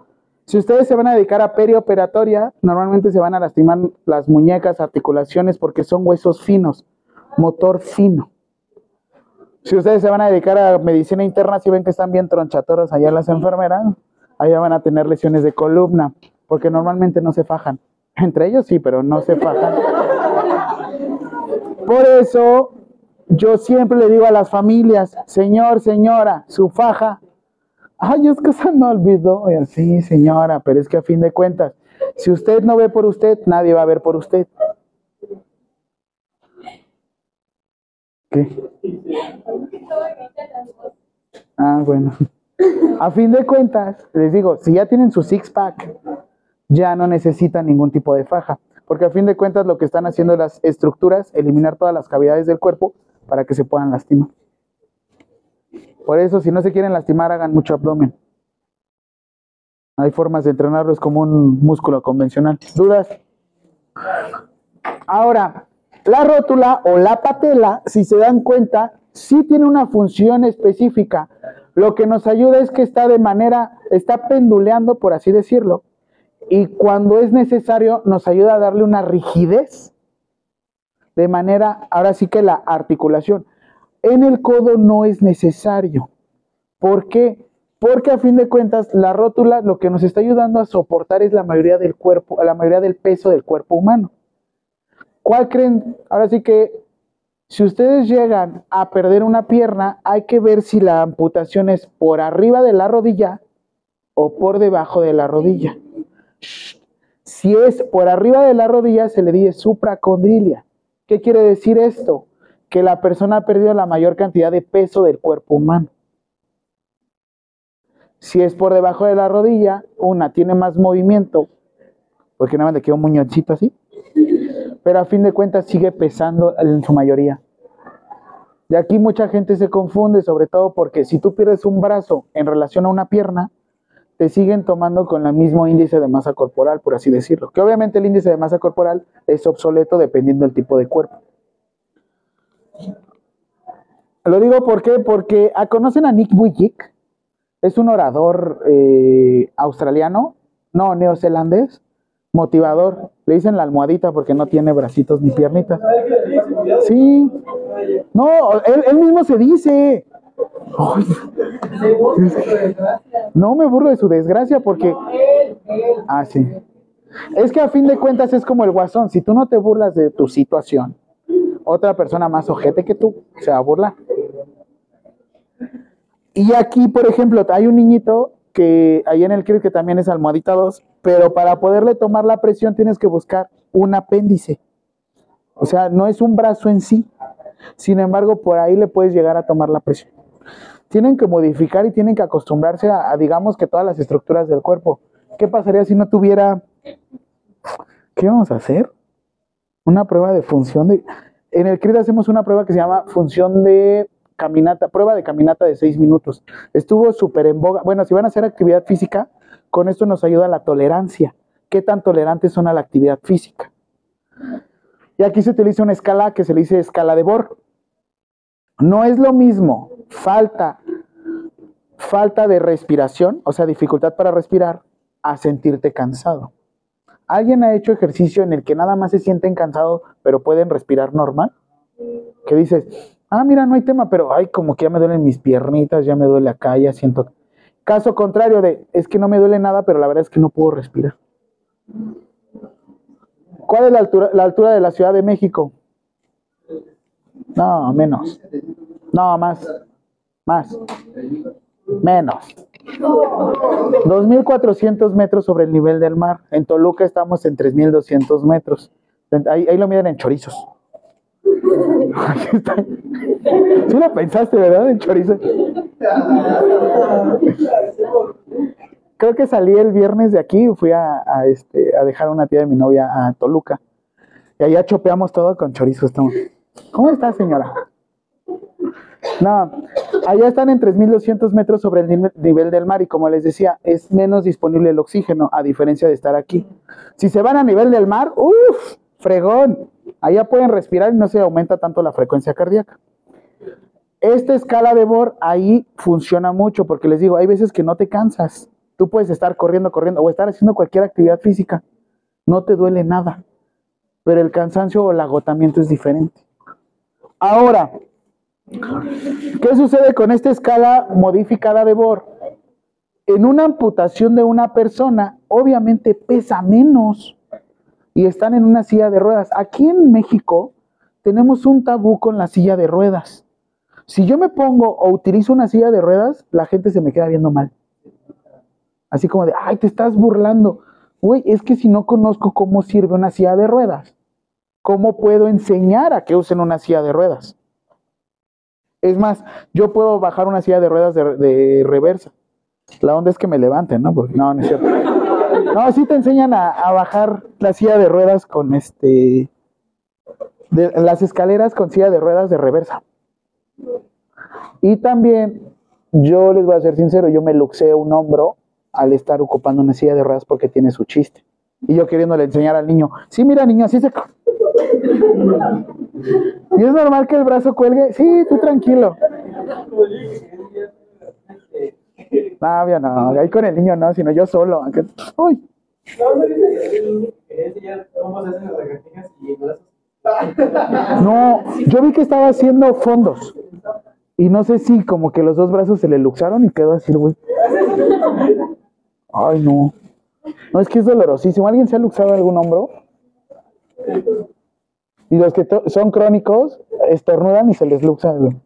si ustedes se van a dedicar a perioperatoria, normalmente se van a lastimar las muñecas, articulaciones, porque son huesos finos, motor fino. Si ustedes se van a dedicar a medicina interna, si ven que están bien tronchatoros allá las enfermeras, allá van a tener lesiones de columna, porque normalmente no se fajan. Entre ellos sí, pero no se fajan. Por eso yo siempre le digo a las familias, señor, señora, su faja. Ay, es que se me olvidó. Sí, señora, pero es que a fin de cuentas, si usted no ve por usted, nadie va a ver por usted. ¿Qué? Ah, bueno. A fin de cuentas, les digo, si ya tienen su six-pack, ya no necesitan ningún tipo de faja. Porque a fin de cuentas lo que están haciendo las estructuras, eliminar todas las cavidades del cuerpo para que se puedan lastimar. Por eso, si no se quieren lastimar, hagan mucho abdomen. Hay formas de entrenarlo, es como un músculo convencional. ¿Dudas? Ahora, la rótula o la patela, si se dan cuenta, sí tiene una función específica. Lo que nos ayuda es que está de manera, está penduleando, por así decirlo, y cuando es necesario nos ayuda a darle una rigidez de manera, ahora sí que la articulación. En el codo no es necesario. ¿Por qué? Porque a fin de cuentas la rótula lo que nos está ayudando a soportar es la mayoría del cuerpo, la mayoría del peso del cuerpo humano. ¿Cuál creen? Ahora sí que si ustedes llegan a perder una pierna, hay que ver si la amputación es por arriba de la rodilla o por debajo de la rodilla. Si es por arriba de la rodilla, se le dice supracondrilia. ¿Qué quiere decir esto? Que la persona ha perdido la mayor cantidad de peso del cuerpo humano. Si es por debajo de la rodilla, una tiene más movimiento, porque nada más le queda un muñoncito así, pero a fin de cuentas sigue pesando en su mayoría. De aquí mucha gente se confunde, sobre todo porque si tú pierdes un brazo en relación a una pierna, te siguen tomando con el mismo índice de masa corporal, por así decirlo. Que obviamente el índice de masa corporal es obsoleto dependiendo del tipo de cuerpo. Lo digo ¿por porque ah, conocen a Nick Vujicic, es un orador eh, australiano, no, neozelandés, motivador. Le dicen la almohadita porque no tiene bracitos ni piernitas. Sí. No, él, mismo se dice. No me burlo de su desgracia porque... Ah, sí. Es que a fin de cuentas es como el guasón. Si tú no te burlas de tu situación, otra persona más ojete que tú se va a burlar. Y aquí, por ejemplo, hay un niñito que ahí en el CRIT que también es almohadita 2, pero para poderle tomar la presión tienes que buscar un apéndice. O sea, no es un brazo en sí. Sin embargo, por ahí le puedes llegar a tomar la presión. Tienen que modificar y tienen que acostumbrarse a, digamos que todas las estructuras del cuerpo. ¿Qué pasaría si no tuviera... ¿Qué vamos a hacer? Una prueba de función de... En el CRIT hacemos una prueba que se llama función de caminata, prueba de caminata de seis minutos. Estuvo súper en boga. Bueno, si van a hacer actividad física, con esto nos ayuda la tolerancia. ¿Qué tan tolerantes son a la actividad física? Y aquí se utiliza una escala que se le dice escala de Bohr. No es lo mismo falta, falta de respiración, o sea, dificultad para respirar, a sentirte cansado. ¿Alguien ha hecho ejercicio en el que nada más se sienten cansados, pero pueden respirar normal? Que dices, ah, mira, no hay tema, pero ay, como que ya me duelen mis piernitas, ya me duele acá, ya siento. Caso contrario de, es que no me duele nada, pero la verdad es que no puedo respirar. ¿Cuál es la altura, la altura de la Ciudad de México? No, menos. No, más. Más. Menos. 2.400 metros sobre el nivel del mar. En Toluca estamos en 3.200 metros. Ahí, ahí, lo miden en chorizos. Sí lo pensaste, ¿verdad? En chorizo. Creo que salí el viernes de aquí, fui a, a, este, a dejar a una tía de mi novia a Toluca. Y allá chopeamos todo con chorizo. Estamos. ¿Cómo está, señora? No, allá están en 3.200 metros sobre el nivel del mar y como les decía, es menos disponible el oxígeno a diferencia de estar aquí. Si se van a nivel del mar, uff, fregón, allá pueden respirar y no se aumenta tanto la frecuencia cardíaca. Esta escala de Bohr ahí funciona mucho porque les digo, hay veces que no te cansas. Tú puedes estar corriendo, corriendo o estar haciendo cualquier actividad física. No te duele nada. Pero el cansancio o el agotamiento es diferente. Ahora, ¿qué sucede con esta escala modificada de Bohr? En una amputación de una persona, obviamente pesa menos y están en una silla de ruedas. Aquí en México tenemos un tabú con la silla de ruedas. Si yo me pongo o utilizo una silla de ruedas, la gente se me queda viendo mal. Así como de, ay, te estás burlando. Güey, es que si no conozco cómo sirve una silla de ruedas, ¿cómo puedo enseñar a que usen una silla de ruedas? Es más, yo puedo bajar una silla de ruedas de, de reversa. La onda es que me levanten, ¿no? Porque no, no es cierto. No, así te enseñan a, bajar la silla de ruedas con este. De, las escaleras con silla de ruedas de reversa. Y también, yo les voy a ser sincero, yo me luxeo un hombro al estar ocupando una silla de ruedas porque tiene su chiste. Y yo queriéndole enseñar al niño, sí, mira niño, así se... ¿Y es normal que el brazo cuelgue? Sí, tú tranquilo. No, yo no, ahí con el niño no, sino yo solo. Aunque... Uy. No, yo vi que estaba haciendo fondos. Y no sé si como que los dos brazos se le luxaron y quedó así, güey. Ay, no. No, es que es dolorosísimo. ¿Alguien se ha luxado algún hombro? Y los que son crónicos estornudan y se les luxa. Güey.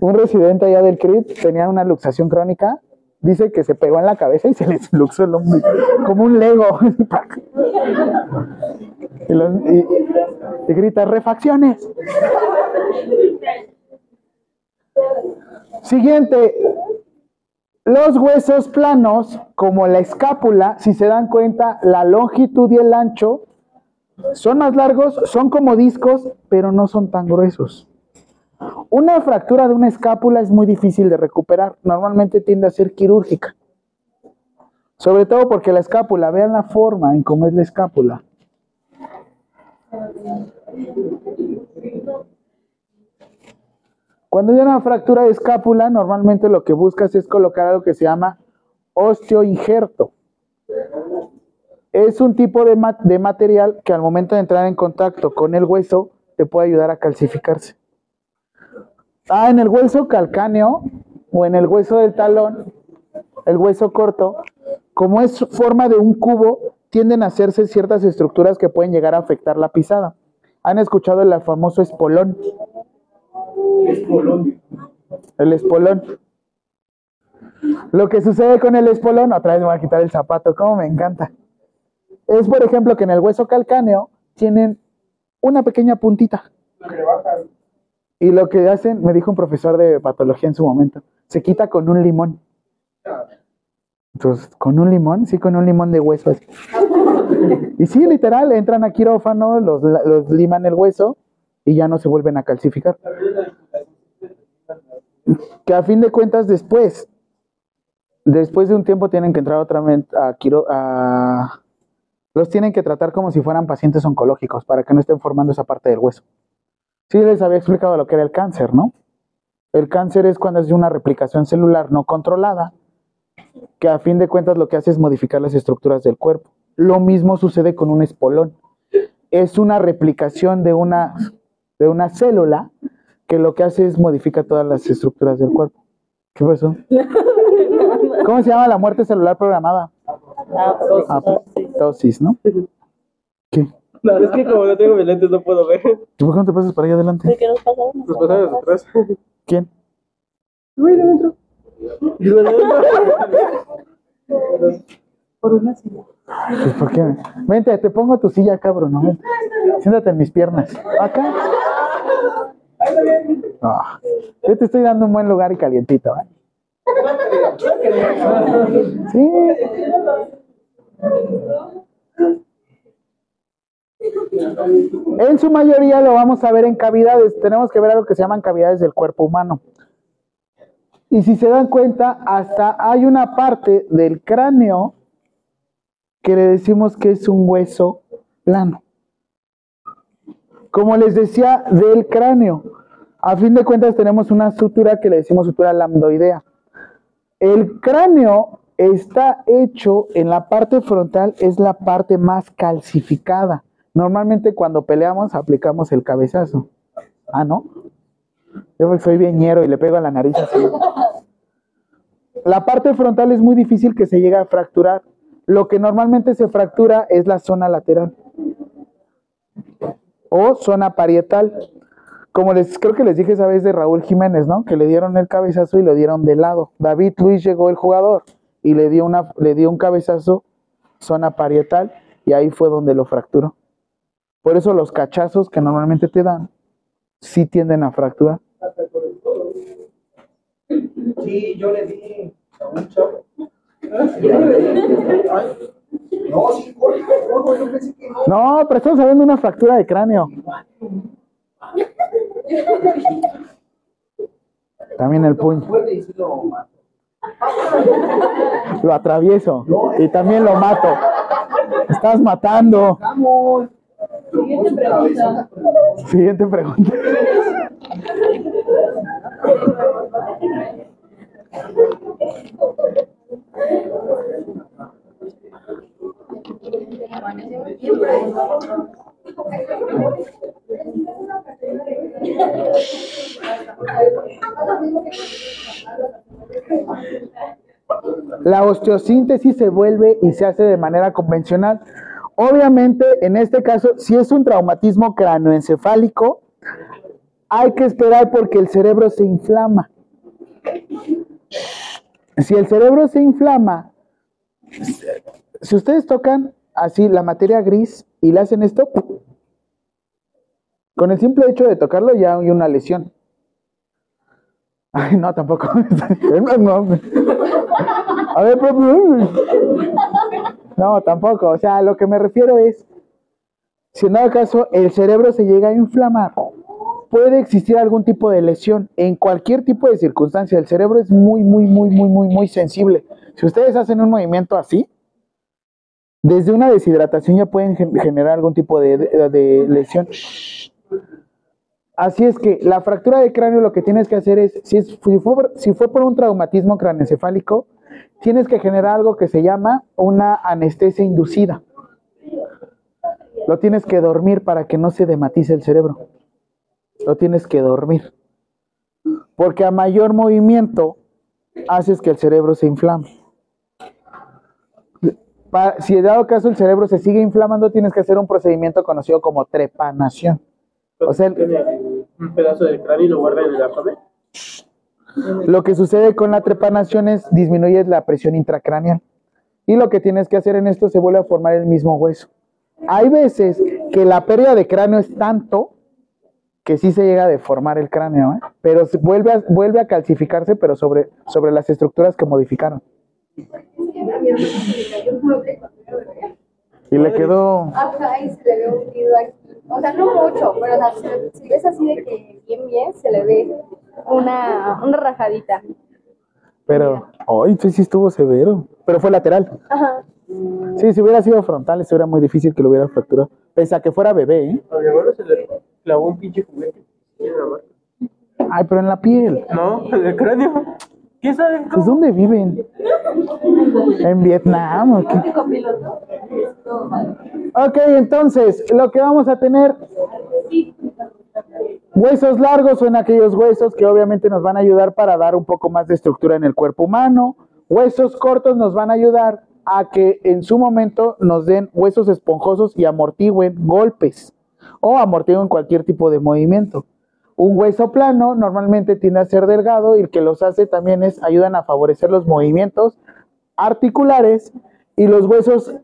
Un residente allá del CRIT tenía una luxación crónica. Dice que se pegó en la cabeza y se les luxó el hombro. Como un lego. y, grita, refacciones. Siguiente, los huesos planos, como la escápula, si se dan cuenta, la longitud y el ancho son más largos, son como discos, pero no son tan gruesos. Una fractura de una escápula es muy difícil de recuperar, normalmente tiende a ser quirúrgica. Sobre todo porque la escápula, vean la forma en cómo es la escápula. Cuando hay una fractura de escápula, normalmente lo que buscas es colocar algo que se llama osteoinjerto. Es un tipo de, de material que al momento de entrar en contacto con el hueso te puede ayudar a calcificarse. Ah, en el hueso calcáneo o en el hueso del talón, el hueso corto, como es forma de un cubo, tienden a hacerse ciertas estructuras que pueden llegar a afectar la pisada. ¿Han escuchado el famoso espolón? El espolón. Lo que sucede con el espolón, otra vez me voy a quitar el zapato, como me encanta. Es, por ejemplo, que en el hueso calcáneo tienen una pequeña puntita. Y lo que hacen, me dijo un profesor de patología en su momento, se quita con un limón. Entonces, ¿con un limón? Sí, con un limón de hueso. así. Y sí, literal, entran a quirófano, los, liman el hueso y ya no se vuelven a calcificar. Que a fin de cuentas después, después de un tiempo tienen que entrar otra vez a quiro, a, los tienen que tratar como si fueran pacientes oncológicos para que no estén formando esa parte del hueso. Sí les había explicado lo que era el cáncer, ¿no? El cáncer es cuando es de una replicación celular no controlada, que a fin de cuentas lo que hace es modificar las estructuras del cuerpo. Lo mismo sucede con un espolón. Es una replicación de una, de una célula que lo que hace es modifica todas las estructuras del cuerpo. ¿Qué pasó? ¿Cómo se llama la muerte celular programada? Apoptosis, ¿no? ¿Qué? No, es que como no tengo mis lentes no puedo ver. ¿Por qué no te pasas para allá adelante? ¿De qué nos pasaron? Nos pasaron atrás. ¿Quién? De adentro. Y de adentro. Por una silla. Pues, ¿por qué? Vente, te pongo tu silla Bruno. Vente. Siéntate en mis piernas. Acá. Ah, yo te estoy dando un buen lugar y calientito. ¿eh? Sí. En su mayoría lo vamos a ver en cavidades. Tenemos que ver algo que se llaman cavidades del cuerpo humano. Y si se dan cuenta, hasta hay una parte del cráneo que le decimos que es un hueso plano. Como les decía, del cráneo. A fin de cuentas tenemos una sutura que le decimos sutura lambdoidea. El cráneo está hecho en la parte frontal, es la parte más calcificada. Normalmente cuando peleamos aplicamos el cabezazo. Ah, ¿no? Yo soy viñero y le pego a la nariz. La parte frontal es muy difícil que se llegue a fracturar. Lo que normalmente se fractura es la zona lateral o zona parietal. Como les creo que les dije esa vez de Raúl Jiménez, ¿no? Que le dieron el cabezazo y lo dieron de lado. David Luis llegó el jugador y le dio una le dio un cabezazo zona parietal y ahí fue donde lo fracturó. Por eso los cachazos que normalmente te dan sí tienden a fracturar. Sí, yo le di a un chavo. No, sí, yo pensé que no. No, pero estamos hablando de una fractura de cráneo. También el puño. Lo atravieso y también lo mato. Estás matando. Siguiente pregunta. Siguiente pregunta. La osteosíntesis se vuelve y se hace de manera convencional. Obviamente, en este caso, si es un traumatismo cráneoencefálico, hay que esperar porque el cerebro se inflama. Si el cerebro se inflama, si ustedes tocan así la materia gris y le hacen esto, con el simple hecho de tocarlo ya hay una lesión. Ay, no, tampoco. A ver. No, tampoco. O sea, lo que me refiero es, si en dado caso el cerebro se llega a inflamar, puede existir algún tipo de lesión en cualquier tipo de circunstancia. El cerebro es muy, muy, muy, muy, muy, muy sensible. Si ustedes hacen un movimiento así, desde una deshidratación ya pueden gen- generar algún tipo de, de- lesión. Así es que la fractura de cráneo lo que tienes que hacer es, si, es- si fue, por- si fue por un traumatismo craneoencefálico, tienes que generar algo que se llama una anestesia inducida. Lo tienes que dormir para que no se dematice el cerebro. Lo tienes que dormir. Porque a mayor movimiento haces que el cerebro se inflame. Si en dado caso el cerebro se sigue inflamando, tienes que hacer un procedimiento conocido como trepanación. O sea, el- un pedazo del cráneo y lo guarda en el abdomen. Lo que sucede con la trepanación es disminuye la presión intracraneal. Y lo que tienes que hacer en esto se vuelve a formar el mismo hueso. Hay veces que la pérdida de cráneo es tanto que sí se llega a deformar el cráneo, ¿eh? pero vuelve a, vuelve a calcificarse, pero sobre, sobre las estructuras que modificaron. Y le quedó, hundido aquí. O sea, no mucho, pero si ves así de que bien, bien, se le ve una, una rajadita. pero, ay, sí, sí estuvo severo, pero fue lateral. Ajá. Sí, si hubiera sido frontal, eso era muy difícil que lo hubiera fracturado, pese a que fuera bebé, ¿eh? A mi abuelo se le clavó un pinche juguete. Ay, pero en la piel. No, en el cráneo. ¿Quién sabe Pues, cómo? ¿dónde viven? En Vietnam, ¿o qué? Ok, entonces, lo que vamos a tener, huesos largos son aquellos huesos que obviamente nos van a ayudar para dar un poco más de estructura en el cuerpo humano. Huesos cortos nos van a ayudar a que en su momento nos den huesos esponjosos y amortigüen golpes o amortigüen cualquier tipo de movimiento. Un hueso plano normalmente tiende a ser delgado y el que los hace también es ayudan a favorecer los movimientos articulares y los huesos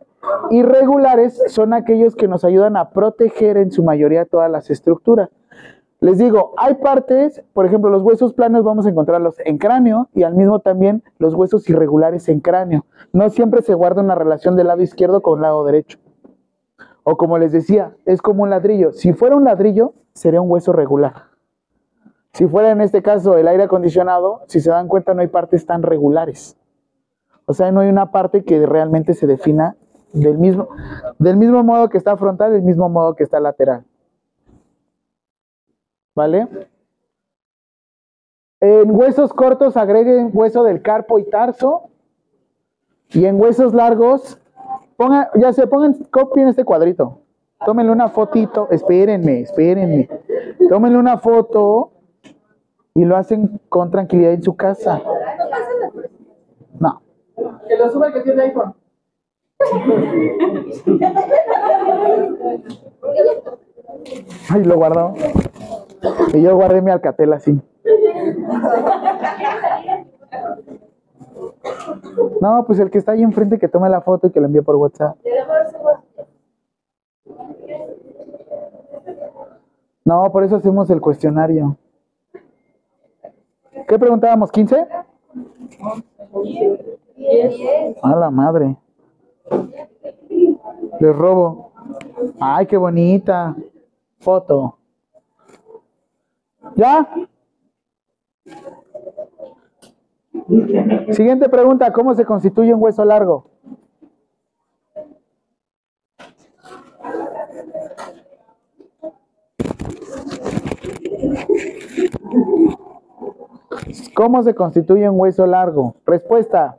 irregulares son aquellos que nos ayudan a proteger en su mayoría todas las estructuras. Les digo, hay partes, por ejemplo, los huesos planos vamos a encontrarlos en cráneo y al mismo también los huesos irregulares en cráneo. No siempre se guarda una relación del lado izquierdo con el lado derecho. O como les decía, es como un ladrillo. Si fuera un ladrillo, sería un hueso regular. Si fuera en este caso el aire acondicionado, si se dan cuenta no hay partes tan regulares. O sea, no hay una parte que realmente se defina del mismo, del mismo modo que está frontal, del mismo modo que está lateral. ¿Vale? En huesos cortos agreguen hueso del carpo y tarso. Y en huesos largos, pongan, ya se pongan, copien este cuadrito. Tómenle una fotito, espérenme, espérenme. Tómenle una foto y lo hacen con tranquilidad en su casa. No. Que lo sube el que tiene iPhone. Ay, lo guardó. Y yo guardé mi alcatel así. No, pues el que está ahí enfrente que tome la foto y que la envíe por WhatsApp. No, por eso hacemos el cuestionario. ¿Qué preguntábamos? ¿15? A la madre. Les robo. Ay, qué bonita. Foto. ¿Ya? Siguiente pregunta, ¿cómo se constituye un hueso largo? ¿Cómo se constituye un hueso largo? Respuesta.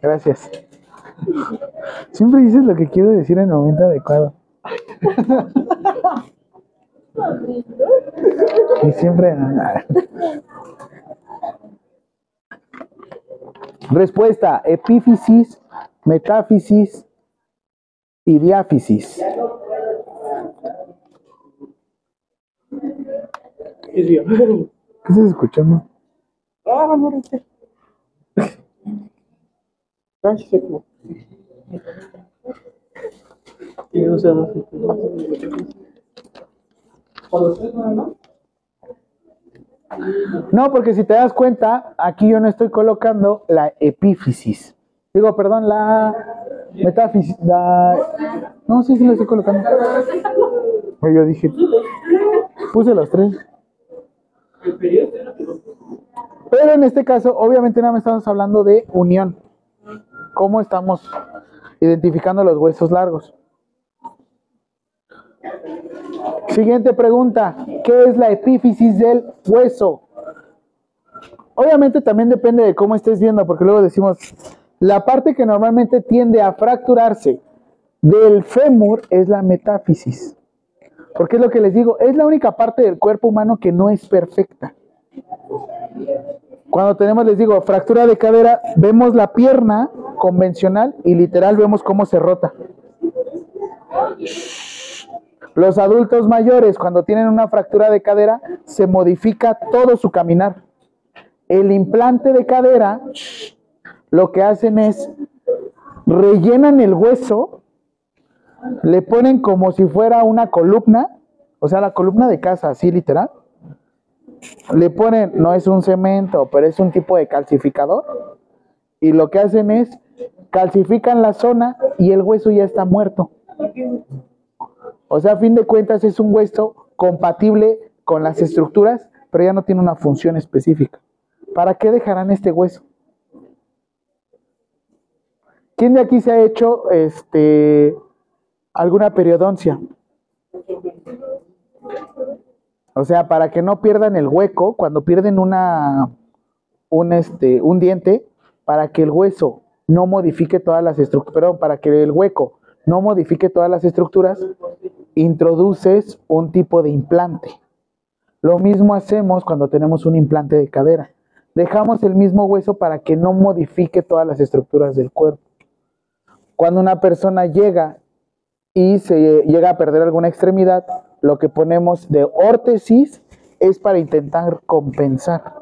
Gracias. Siempre dices lo que quiero decir en el momento adecuado. Y siempre. Respuesta: epífisis, metáfisis y diáfisis. ¿Qué estás escuchando? Ah, no, no, no. Ay, seco. Y no sé, no no, ¿no? No, porque si te das cuenta, aquí yo no estoy colocando la epífisis. Digo, perdón, la Metáfisis. la- No, sí, sí lo estoy colocando. Yo dije, puse los tres. Pero en este caso, obviamente nada más estamos hablando de unión. ¿Cómo estamos identificando los huesos largos? Siguiente pregunta. ¿Qué es la epífisis del hueso? Obviamente también depende de cómo estés viendo, porque luego decimos, la parte que normalmente tiende a fracturarse del fémur es la metáfisis. Porque es lo que les digo, es la única parte del cuerpo humano que no es perfecta. Cuando tenemos, les digo, fractura de cadera, vemos la pierna convencional y literal vemos cómo se rota. Los adultos mayores, cuando tienen una fractura de cadera, se modifica todo su caminar. El implante de cadera, lo que hacen es rellenan el hueso, le ponen como si fuera una columna, o sea, la columna de casa, así literal. Le ponen, no es un cemento, pero es un tipo de calcificador. Y lo que hacen es calcifican la zona y el hueso ya está muerto. O sea, a fin de cuentas es un hueso compatible con las estructuras, pero ya no tiene una función específica. ¿Para qué dejarán este hueso? ¿Quién de aquí se ha hecho este alguna periodoncia? O sea, para que no pierdan el hueco, cuando pierden una un este un diente, para que el hueso no modifique todas las estructuras, perdón, para que el hueco no modifique todas las estructuras, introduces un tipo de implante. Lo mismo hacemos cuando tenemos un implante de cadera. Dejamos el mismo hueso para que no modifique todas las estructuras del cuerpo. Cuando una persona llega y se llega a perder alguna extremidad, lo que ponemos de órtesis es para intentar compensar.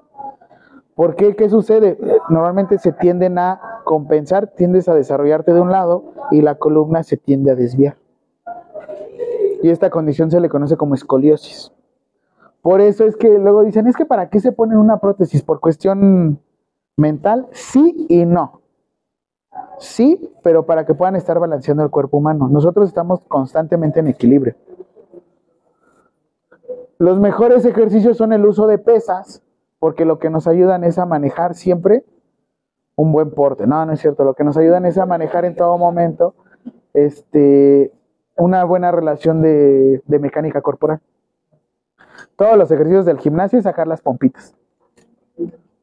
¿Por qué? ¿Qué sucede? Normalmente se tienden a compensar, tiendes a desarrollarte de un lado y la columna se tiende a desviar. Y esta condición se le conoce como escoliosis. Por eso es que luego dicen, es que ¿para qué se ponen una prótesis? ¿Por cuestión mental? Sí y no. Sí, pero para que puedan estar balanceando el cuerpo humano. Nosotros estamos constantemente en equilibrio. Los mejores ejercicios son el uso de pesas, porque lo que nos ayudan es a manejar siempre un buen porte. No, no es cierto. Lo que nos ayudan es a manejar en todo momento este, una buena relación de, de mecánica corporal. Todos los ejercicios del gimnasio y sacar las pompitas.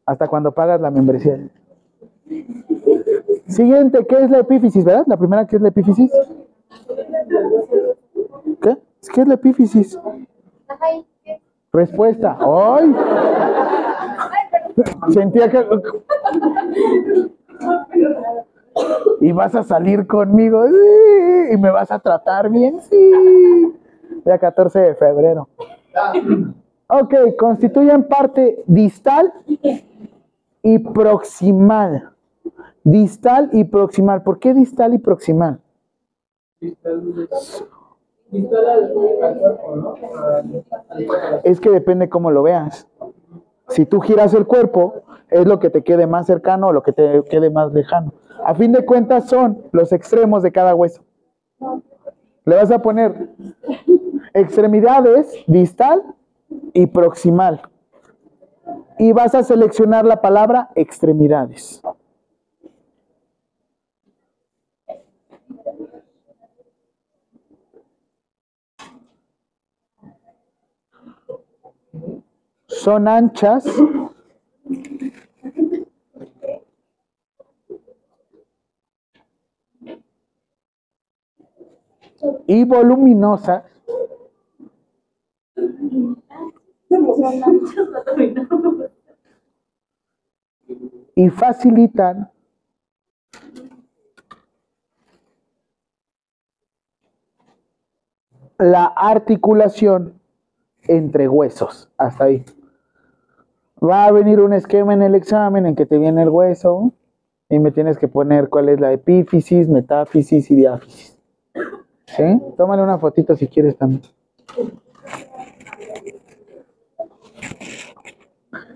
Hasta cuando pagas la membresía. Siguiente, ¿qué es la epífisis, verdad? La primera, ¿qué es la epífisis? ¿Qué? ¿Qué es la epífisis? Respuesta. ¡Ay! Sentía que... Y vas a salir conmigo. sí, Y me vas a tratar bien. Sí. Día 14 de febrero. Ok, constituyen parte distal y proximal. Distal y proximal. ¿Por qué distal y proximal? Es que depende cómo lo veas. Si tú giras el cuerpo, es lo que te quede más cercano o lo que te quede más lejano. A fin de cuentas son los extremos de cada hueso. Le vas a poner extremidades distal y proximal. Y vas a seleccionar la palabra extremidades. Son anchas y voluminosas y facilitan la articulación entre huesos. Hasta ahí. Va a venir un esquema en el examen en que te viene el hueso y me tienes que poner cuál es la epífisis, metáfisis y diáfisis. ¿Sí? Tómale una fotito si quieres también.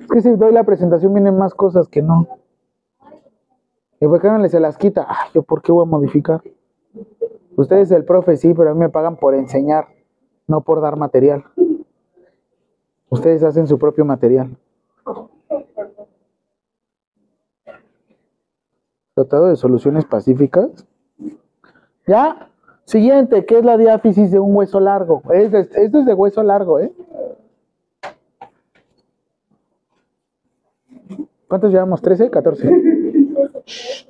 Es que si doy la presentación vienen más cosas que no. ¿Y por qué no le se las quita? Ay, ¿yo por qué voy a modificar? Ustedes el profe sí, pero a mí me pagan por enseñar, no por dar material. Ustedes hacen su propio material. Tratado de soluciones pacíficas. Ya. Siguiente, ¿qué es la diáfisis de un hueso largo? Es de- esto es de hueso largo, ¿eh? ¿Cuántos llevamos? ¿13? ¿14?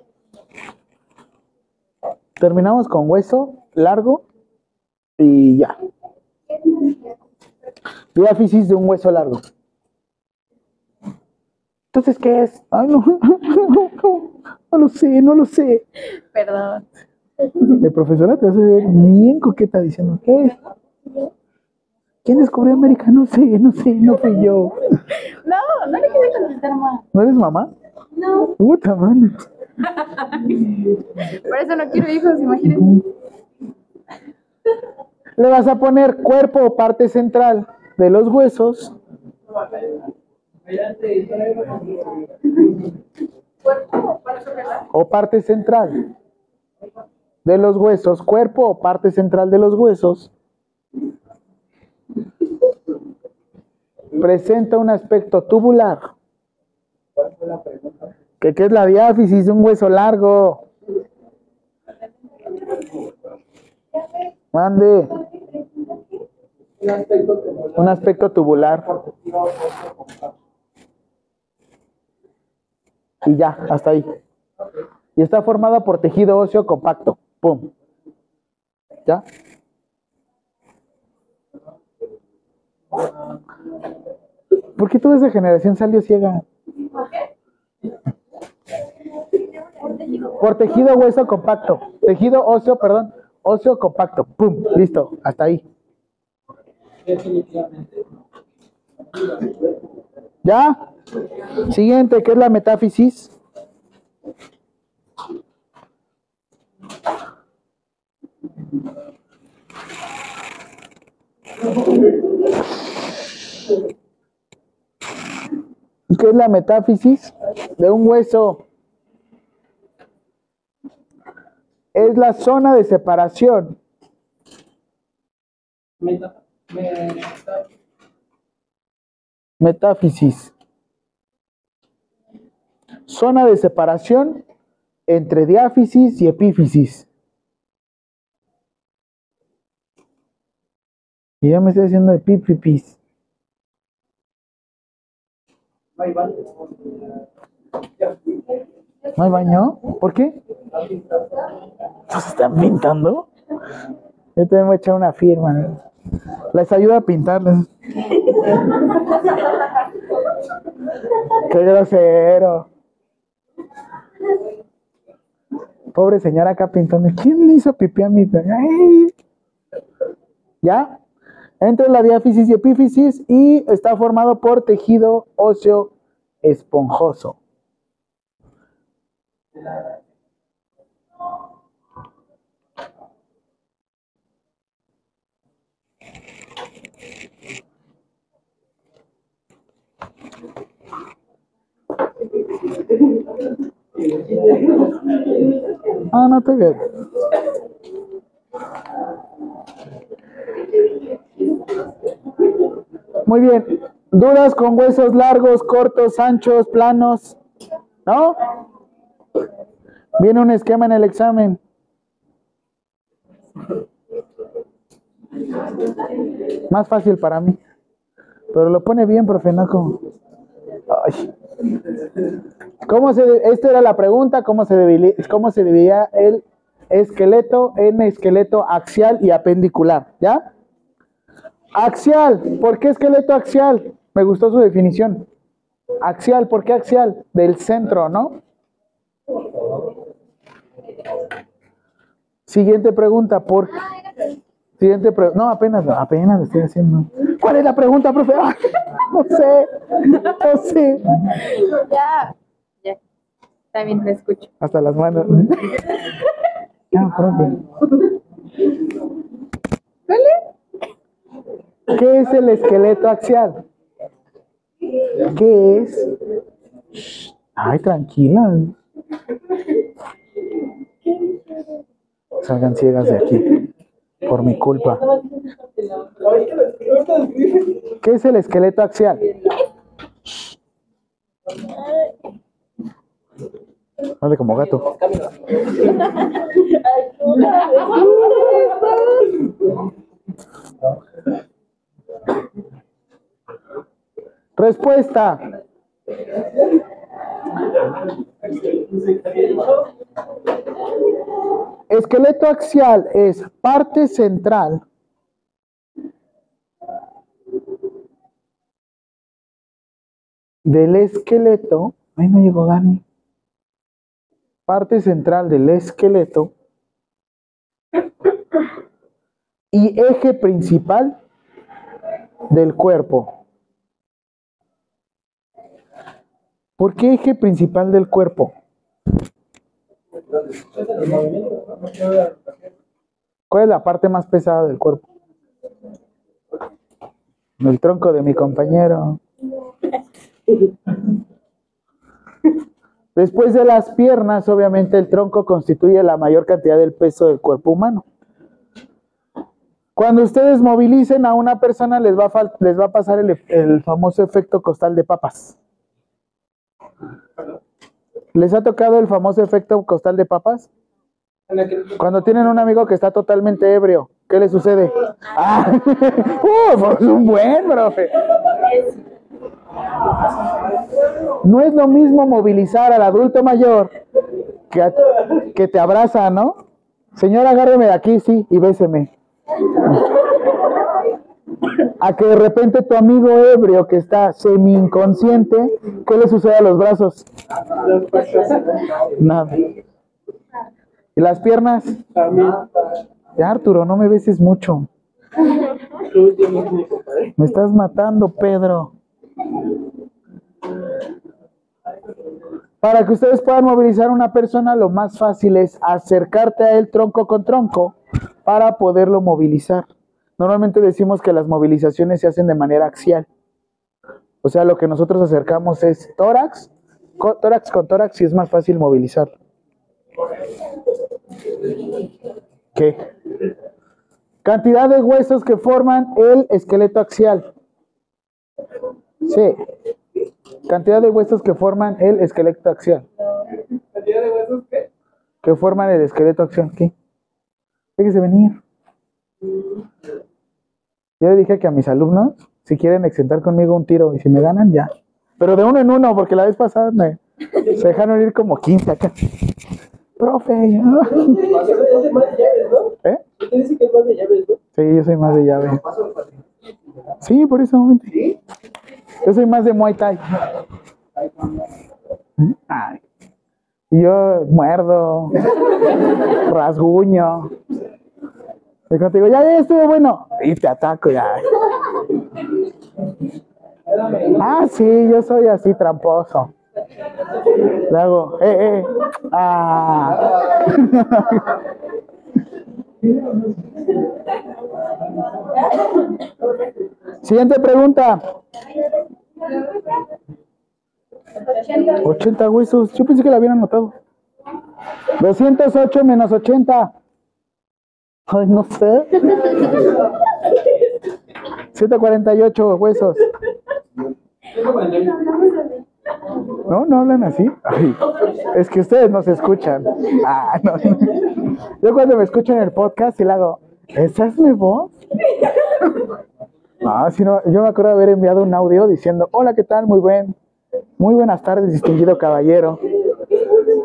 Terminamos con hueso largo y ya. Diáfisis de un hueso largo. Entonces, ¿qué es? Ay, no, no lo sé, no lo sé. Perdón. El profesora te hace ver bien coqueta diciendo, ¿qué? ¿Quién descubrió América? No sé, no sé, no fui yo. No, no le quiero contestar más. ¿No eres mamá? No, Puta madre. por eso no quiero hijos, imagínense. Le vas a poner cuerpo o parte central de los huesos. O parte central de los huesos, cuerpo o parte central de los huesos. Presenta un aspecto tubular. ¿Qué, es la diáfisis de un hueso largo? Mande. Un aspecto tubular. Y ya, hasta ahí. Y está formada por tejido óseo compacto. Pum. ¿Ya? ¿Por qué toda esa generación salió ciega? Por tejido hueso compacto. Tejido óseo, perdón. Óseo compacto. Pum. Listo. Hasta ahí. ¿Ya? Siguiente, ¿qué es la metáfisis? ¿Qué es la metáfisis de un hueso? Es la zona de separación Metáfisis. Zona de separación entre diáfisis y epífisis. Y ya me estoy haciendo epífisis. ¿No hay baño? ¿Por qué? ¿Nos están pintando? Yo también voy echar una firma. Les ayuda a pintarles. Qué grosero. Pobre señora acá pintando. ¿Quién le hizo pipí a mi? Ay. ¿Ya? Entre la diáfisis y epífisis y está formado por tejido óseo esponjoso. Ah, no te veo. Muy bien. Duras con huesos largos, cortos, anchos, planos. ¿No? Viene un esquema en el examen. Más fácil para mí. Pero lo pone bien, profe, no. Ay. ¿Cómo se, esta era la pregunta, ¿cómo se, cómo se dividía el esqueleto en esqueleto axial y apendicular? ¿Ya? Axial, ¿por qué esqueleto axial? Me gustó su definición. Axial, ¿por qué axial? Del centro, ¿no? Siguiente pregunta, ¿por Siguiente pregunta. No, apenas, apenas lo estoy haciendo. ¿Cuál es la pregunta, profe? No sé, no sé. También te escucho. Hasta las manos. ah, profe. ¿Vale? ¿Qué es el esqueleto axial? ¿Qué es? Ay, tranquila. Salgan ciegas de aquí. Por mi culpa. ¿Qué es el esqueleto axial? Como gato. Respuesta. Esqueleto axial es parte central del esqueleto. Ahí no llegó Dani. Parte central del esqueleto y eje principal del cuerpo. ¿Por qué eje principal del cuerpo? ¿Cuál es la parte más pesada del cuerpo? El tronco de mi compañero. Después de las piernas, obviamente el tronco constituye la mayor cantidad del peso del cuerpo humano. Cuando ustedes movilicen a una persona, les va a, les va a pasar el, famoso efecto costal de papas. ¿Les ha tocado el famoso efecto costal de papas? Cuando tienen un amigo que está totalmente ebrio, ¿qué le sucede? Ah, ¡uh! No es lo mismo movilizar al adulto mayor que, a- que te abraza, ¿no? Señora, agárreme de aquí, sí, y béseme. A que de repente tu amigo ebrio que está semi inconsciente, ¿qué le sucede a los brazos? Nada. ¿Y las piernas? Ya, Arturo, no me beses mucho. Me estás matando, Pedro. Para que ustedes puedan movilizar a una persona, lo más fácil es acercarte a él tronco con tronco para poderlo movilizar. Normalmente decimos que las movilizaciones se hacen de manera axial. O sea, lo que nosotros acercamos es tórax, co- tórax con tórax y es más fácil movilizar. ¿Qué? Cantidad de huesos que forman el esqueleto axial. Sí. Cantidad de huesos que forman el esqueleto axial. ¿Cantidad de huesos qué? Que forman el esqueleto axial. ¿Qué? Déjese venir. Yo le dije que a mis alumnos, si quieren exentar conmigo un tiro y si me ganan, ya. Pero de uno en uno, porque la vez pasada me se dejaron ir como 15 acá. Profe, ya. Llaves, ¿no? ¿eh? Usted dice que es más de llaves, ¿no? Sí, yo soy más de llave. Sí, por eso. vente. Yo soy más de Muay Thai. Y yo muerdo, rasguño. Y cuando te digo, ya, ya estuvo bueno, y te ataco ya. Ah, sí, yo soy así tramposo. Le hago, eh, eh. Ah. Siguiente pregunta. 80 huesos. Yo pensé que la habían anotado. 208 menos 80. Ay, no sé. 148 huesos. No, no hablan así. Es que ustedes no se escuchan. Ah, no. Yo cuando me escucho en el podcast y le hago, ¿esa es mi voz? No, si no, yo me acuerdo de haber enviado un audio diciendo, hola, ¿qué tal? Muy buen, muy buenas tardes, distinguido caballero.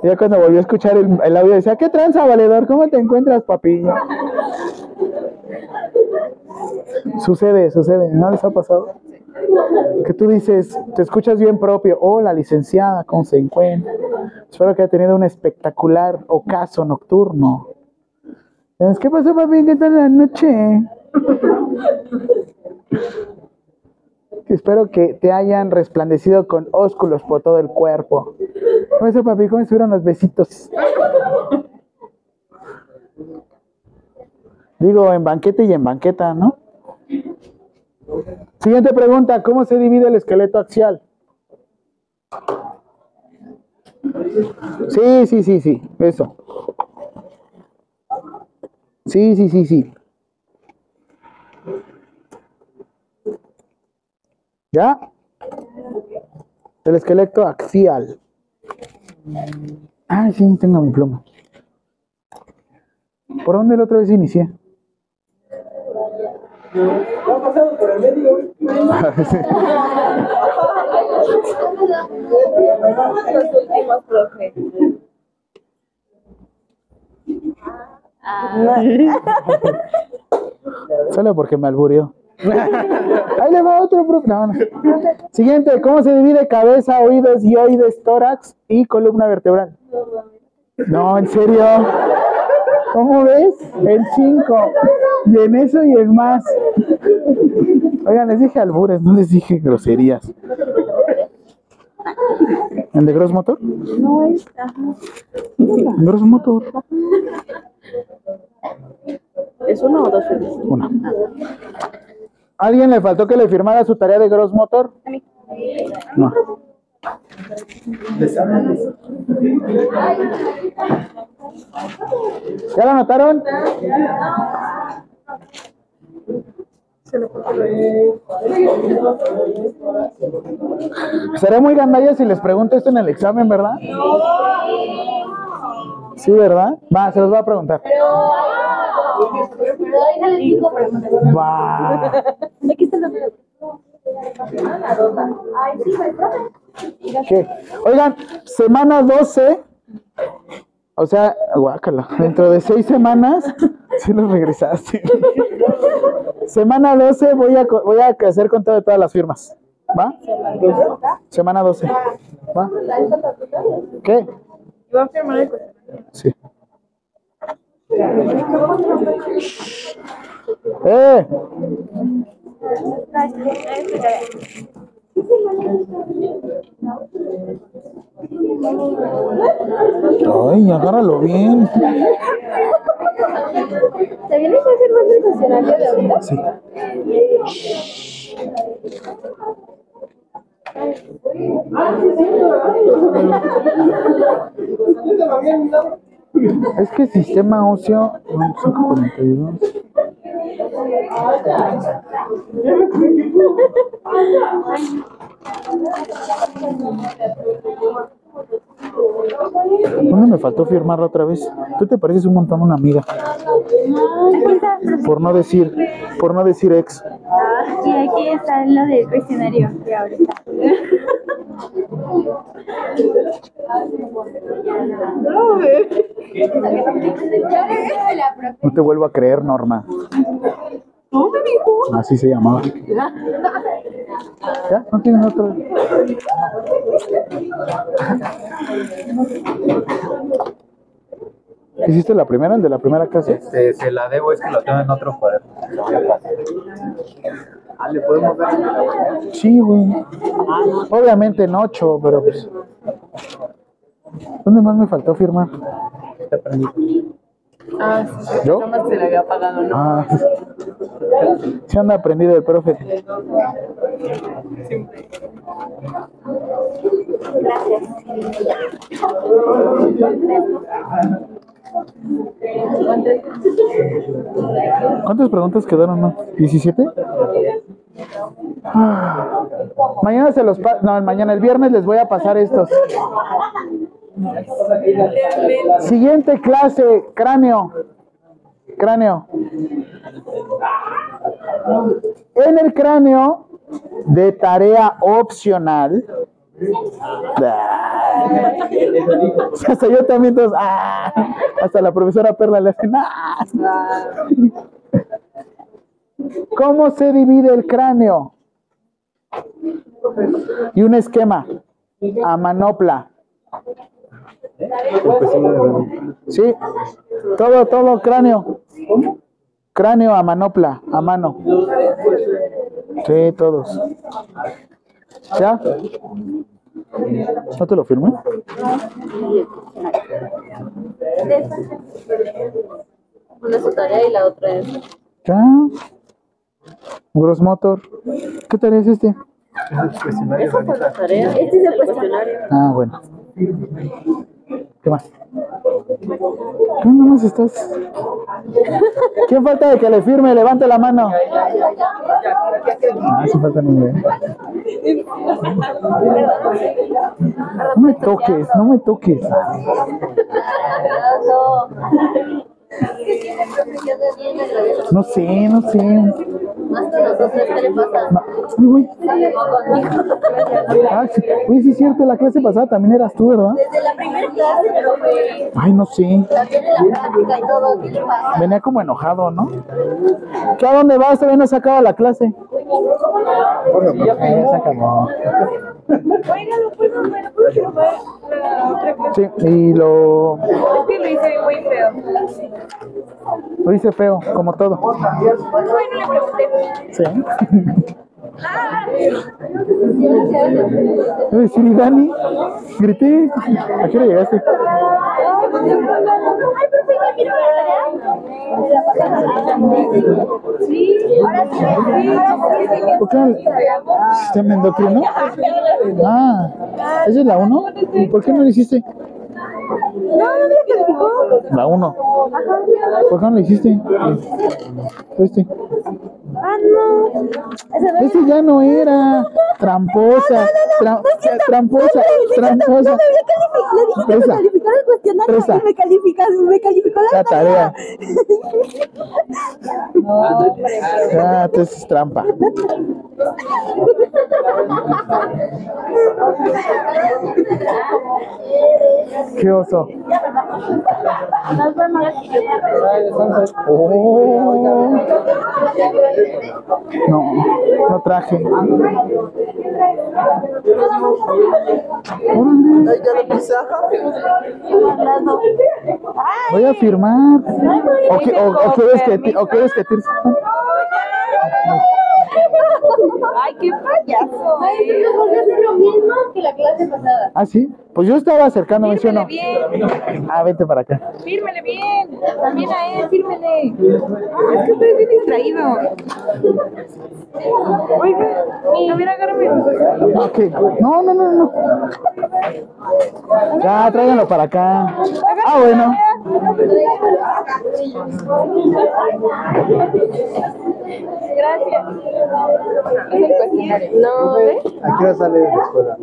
Y ya cuando volvió a escuchar el, el audio decía, ¿qué tranza, valedor? ¿Cómo te encuentras, papillo? Sucede, sucede, ¿no les ha pasado? Que tú dices, te escuchas bien propio, hola, licenciada, ¿cómo se encuentra? Espero que haya tenido un espectacular ocaso nocturno. ¿Qué pasó, papi? ¿Qué tal la noche? Espero que te hayan resplandecido con ósculos por todo el cuerpo. ¿Cómo eso, papi? ¿Cómo estuvieron los besitos? Digo, en banquete y en banqueta, ¿no? Siguiente pregunta, ¿cómo se divide el esqueleto axial? Sí, sí, sí, sí, eso. Sí, sí, sí, sí. ¿Ya? El esqueleto axial. Ah, sí, tengo mi pluma. ¿Por dónde la otra vez inicié? Ha pasado por el medio. Los últimos, profe. Solo porque me albureó. Ahí le va otro, profe. No, no. Siguiente, ¿cómo se divide cabeza, oídos, oídos, tórax y columna vertebral? No, en serio. ¿Cómo ves? En cinco. Y en eso y en más. Oigan, les dije albures, no les dije groserías. ¿En de Gross Motor? no es. Gross Motor. ¿Es uno o dos? Una. ¿Alguien le faltó que le firmara su tarea de Gross Motor? A mí. No. ¿Ya lo anotaron? Seré muy gandalla si les pregunto esto en el examen, ¿verdad? Sí, ¿verdad? Va, se los voy a preguntar. Va. Aquí está el. ¿Qué? Oigan, semana 12, o sea, guácala, dentro de seis semanas, sí los regresaste. semana 12 voy a, voy a hacer conteo de todas las firmas, ¿va? Semana 12, ¿va? ¿Qué? Iba a firmar el. Sí. ¡Eh! Ay, agárralo bien. ¿Te vienes a hacer más el cuestionario de ahorita? Sí. Es que sistema óseo. no, 542. ¿Dónde me faltó firmarla otra vez? Tú te pareces un montón a una amiga. Por no decir, por no decir ex. Y aquí está lo del cuestionario de ahorita. No te vuelvo a creer, Norma. Así se llamaba. ¿Ya? ¿No tienes otro? ¿Hiciste la primera, el de la primera clase? Este, se la debo, es que lo tengo en otro cuaderno. Ah, ¿le podemos dar? Sí, güey. Obviamente en ocho, pero pues. ¿Dónde más me faltó firmar? Ah, sí, ¿Yo? nomás se le había apagado, ¿no? Ah. Se anda aprendido el profe. ¿Cuántas preguntas quedaron? no? ¿17? Ah. Mañana se los no, mañana el viernes les voy a pasar estos. Siguiente clase, cráneo. Cráneo. En el cráneo de tarea opcional. Hasta yo también, todos, ah, hasta la profesora Perla le hace, ah. ¿Cómo se divide el cráneo? Y un esquema a manopla. Sí, todo, todo cráneo. Cráneo a manopla, a mano. Sí, todos. ¿Ya? ¿No te lo firmé? Una es su tarea y la otra es. ¿Ya? Gross Motor. ¿Qué tarea es este? Esa fue la tarea. Este es el cuestionario. Ah, bueno. ¿Qué más? ¿Qué nomás estás? ¿Quién falta de que le firme? Levante la mano. Ah, sí falta nivel. No me toques, no me toques. No sé, no sé. Más con nosotros, ¿qué le pasa? Conmigo. Ah, sí. Oye, sí es cierto, la clase pasada también eras tú, ¿verdad? Desde la primera clase, profe. Ay, no sé. También en la práctica y todo, ¿qué le pasa? Venía como enojado, ¿no? ¿Qué a dónde vas? Todavía no se acaba la clase. Ya se acabó. Oiga, ¿lo puedo ver? ¿Puedo firmar la otra clase? Sí, y lo, Es que lo hice muy feo. Lo hice feo, como todo. Bueno, le pregunté. Sí. A decir, ¿y Dani? Grité. ¿A qué hora llegaste? Ay, profe, ¿ya la tarea? Sí, ahora sí. ¿Por qué ¿Sistema endocrino? Ah, ¿esa es la 1? ¿Y por qué no la hiciste? No, no me calificó. La 1. ¿Por qué no la hiciste? Este. Ah, no. Ese ya no era. Tramposa. Tra- tramposa. Tramposa. Le dije que me calificara el cuestionario Presa. y me me calificó la, La tarea. Ah, entonces es trampa. Qué oso. Oh. No, no traje. Voy a firmar. ¿O, qué- o- o quieres que o quieres que tires? Ay, qué payaso. Ay, se nos volvió a hacer lo mismo que la clase pasada. Ah, sí. Pues yo estaba acercándome, ¿sí o no? Fírmele bien, Ah, vete para acá. fírmele bien. También a él, fírmele. Es que estoy bien distraído. Oiga, a ver, agárrame. Ok. No, no, no, no. Ya, tráiganlo para acá. Ah, bueno. Gracias. Es el cuestionario. No, ¿ves? ¿A qué hora sale de la escuela?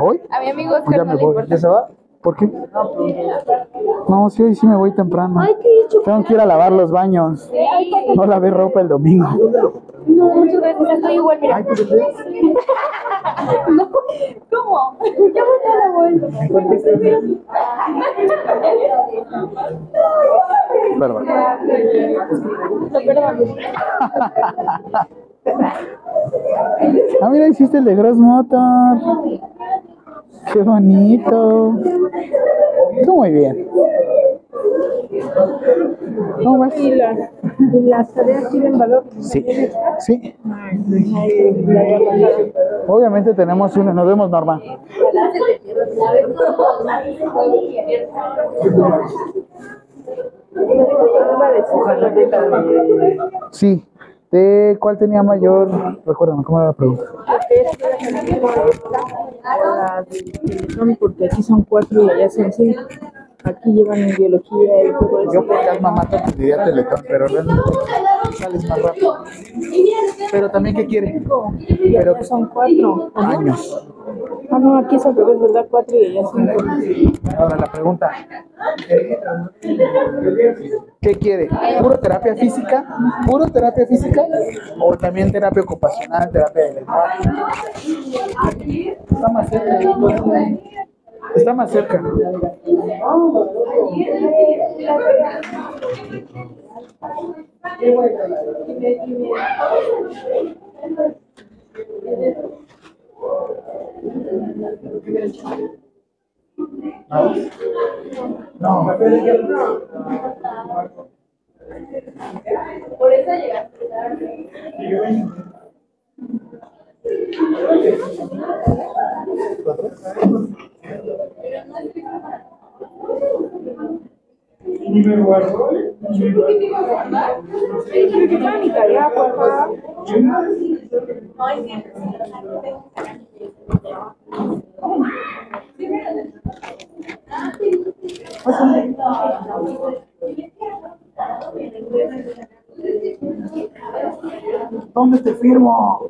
¿Hoy? A mi amigo Pues Oscar no me. ¿Ya se va? ¿Por qué? No, sí, hoy sí me voy temprano. Ay, qué hecho. Tengo que ir a lavar los baños. No lavé ropa el domingo. No, muchas gracias. Estoy igual, mira. Ay, No, ¿cómo? Ya voy a la vuelta. Perdón. Ah, mira, hiciste el de Gross Motor. Qué bonito. Muy bien. ¿Cómo vas? Y las, y las tareas tienen valor. Sí, sí. Obviamente tenemos uno, nos vemos Norma. Sí. ¿De cuál tenía mayor? Recuérdame, ¿cómo era la pregunta? Porque aquí son cuatro y allá son cinco. Aquí llevan biología y todo eso. Yo por calma mato te diría Teletón, pero realmente sales más rápido. Pero también, ¿qué quiere? Pero son cuatro. años. Ah, no, aquí es al revés, ¿verdad? Cuatro y allá cinco. Ahora la pregunta. ¿Qué quiere? ¿Puro terapia física? ¿Puro terapia física? ¿O también terapia ocupacional, terapia de lenguaje? Está más cerca. Está más cerca. No. Por eso llegaste tarde. Tarea, por favor. ¿Dónde te firmo?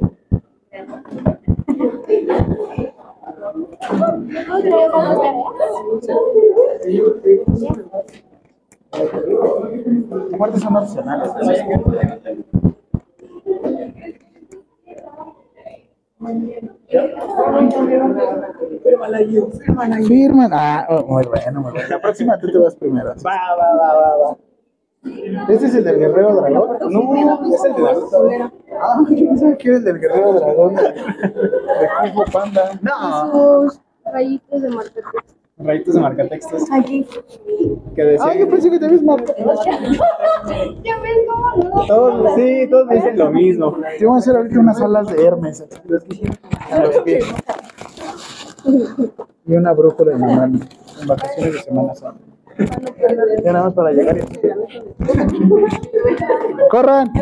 Aparte son opcionales. Firman. Ah, oh, muy bueno, muy bueno. La próxima tú te vas primero. Va, va, va, va, va. ¿Este es el del guerrero dragón? No, es el de Naruto. Ah, yo pensaba que era el del guerrero dragón. De, de Kung Panda. No. Sus rayitos de marcatexto. Rayitos de marcatextos. Aquí. Que decían. Ah, yo pensé que te habías marcado. Ya ves cómo no. Todos, sí, todos me dicen lo mismo. Yo voy a hacer ahorita unas alas de Hermes. A los pies. Y una brújula en la mano. En vacaciones de Semana Santa. Ya nada más para llegar. ¡Corran!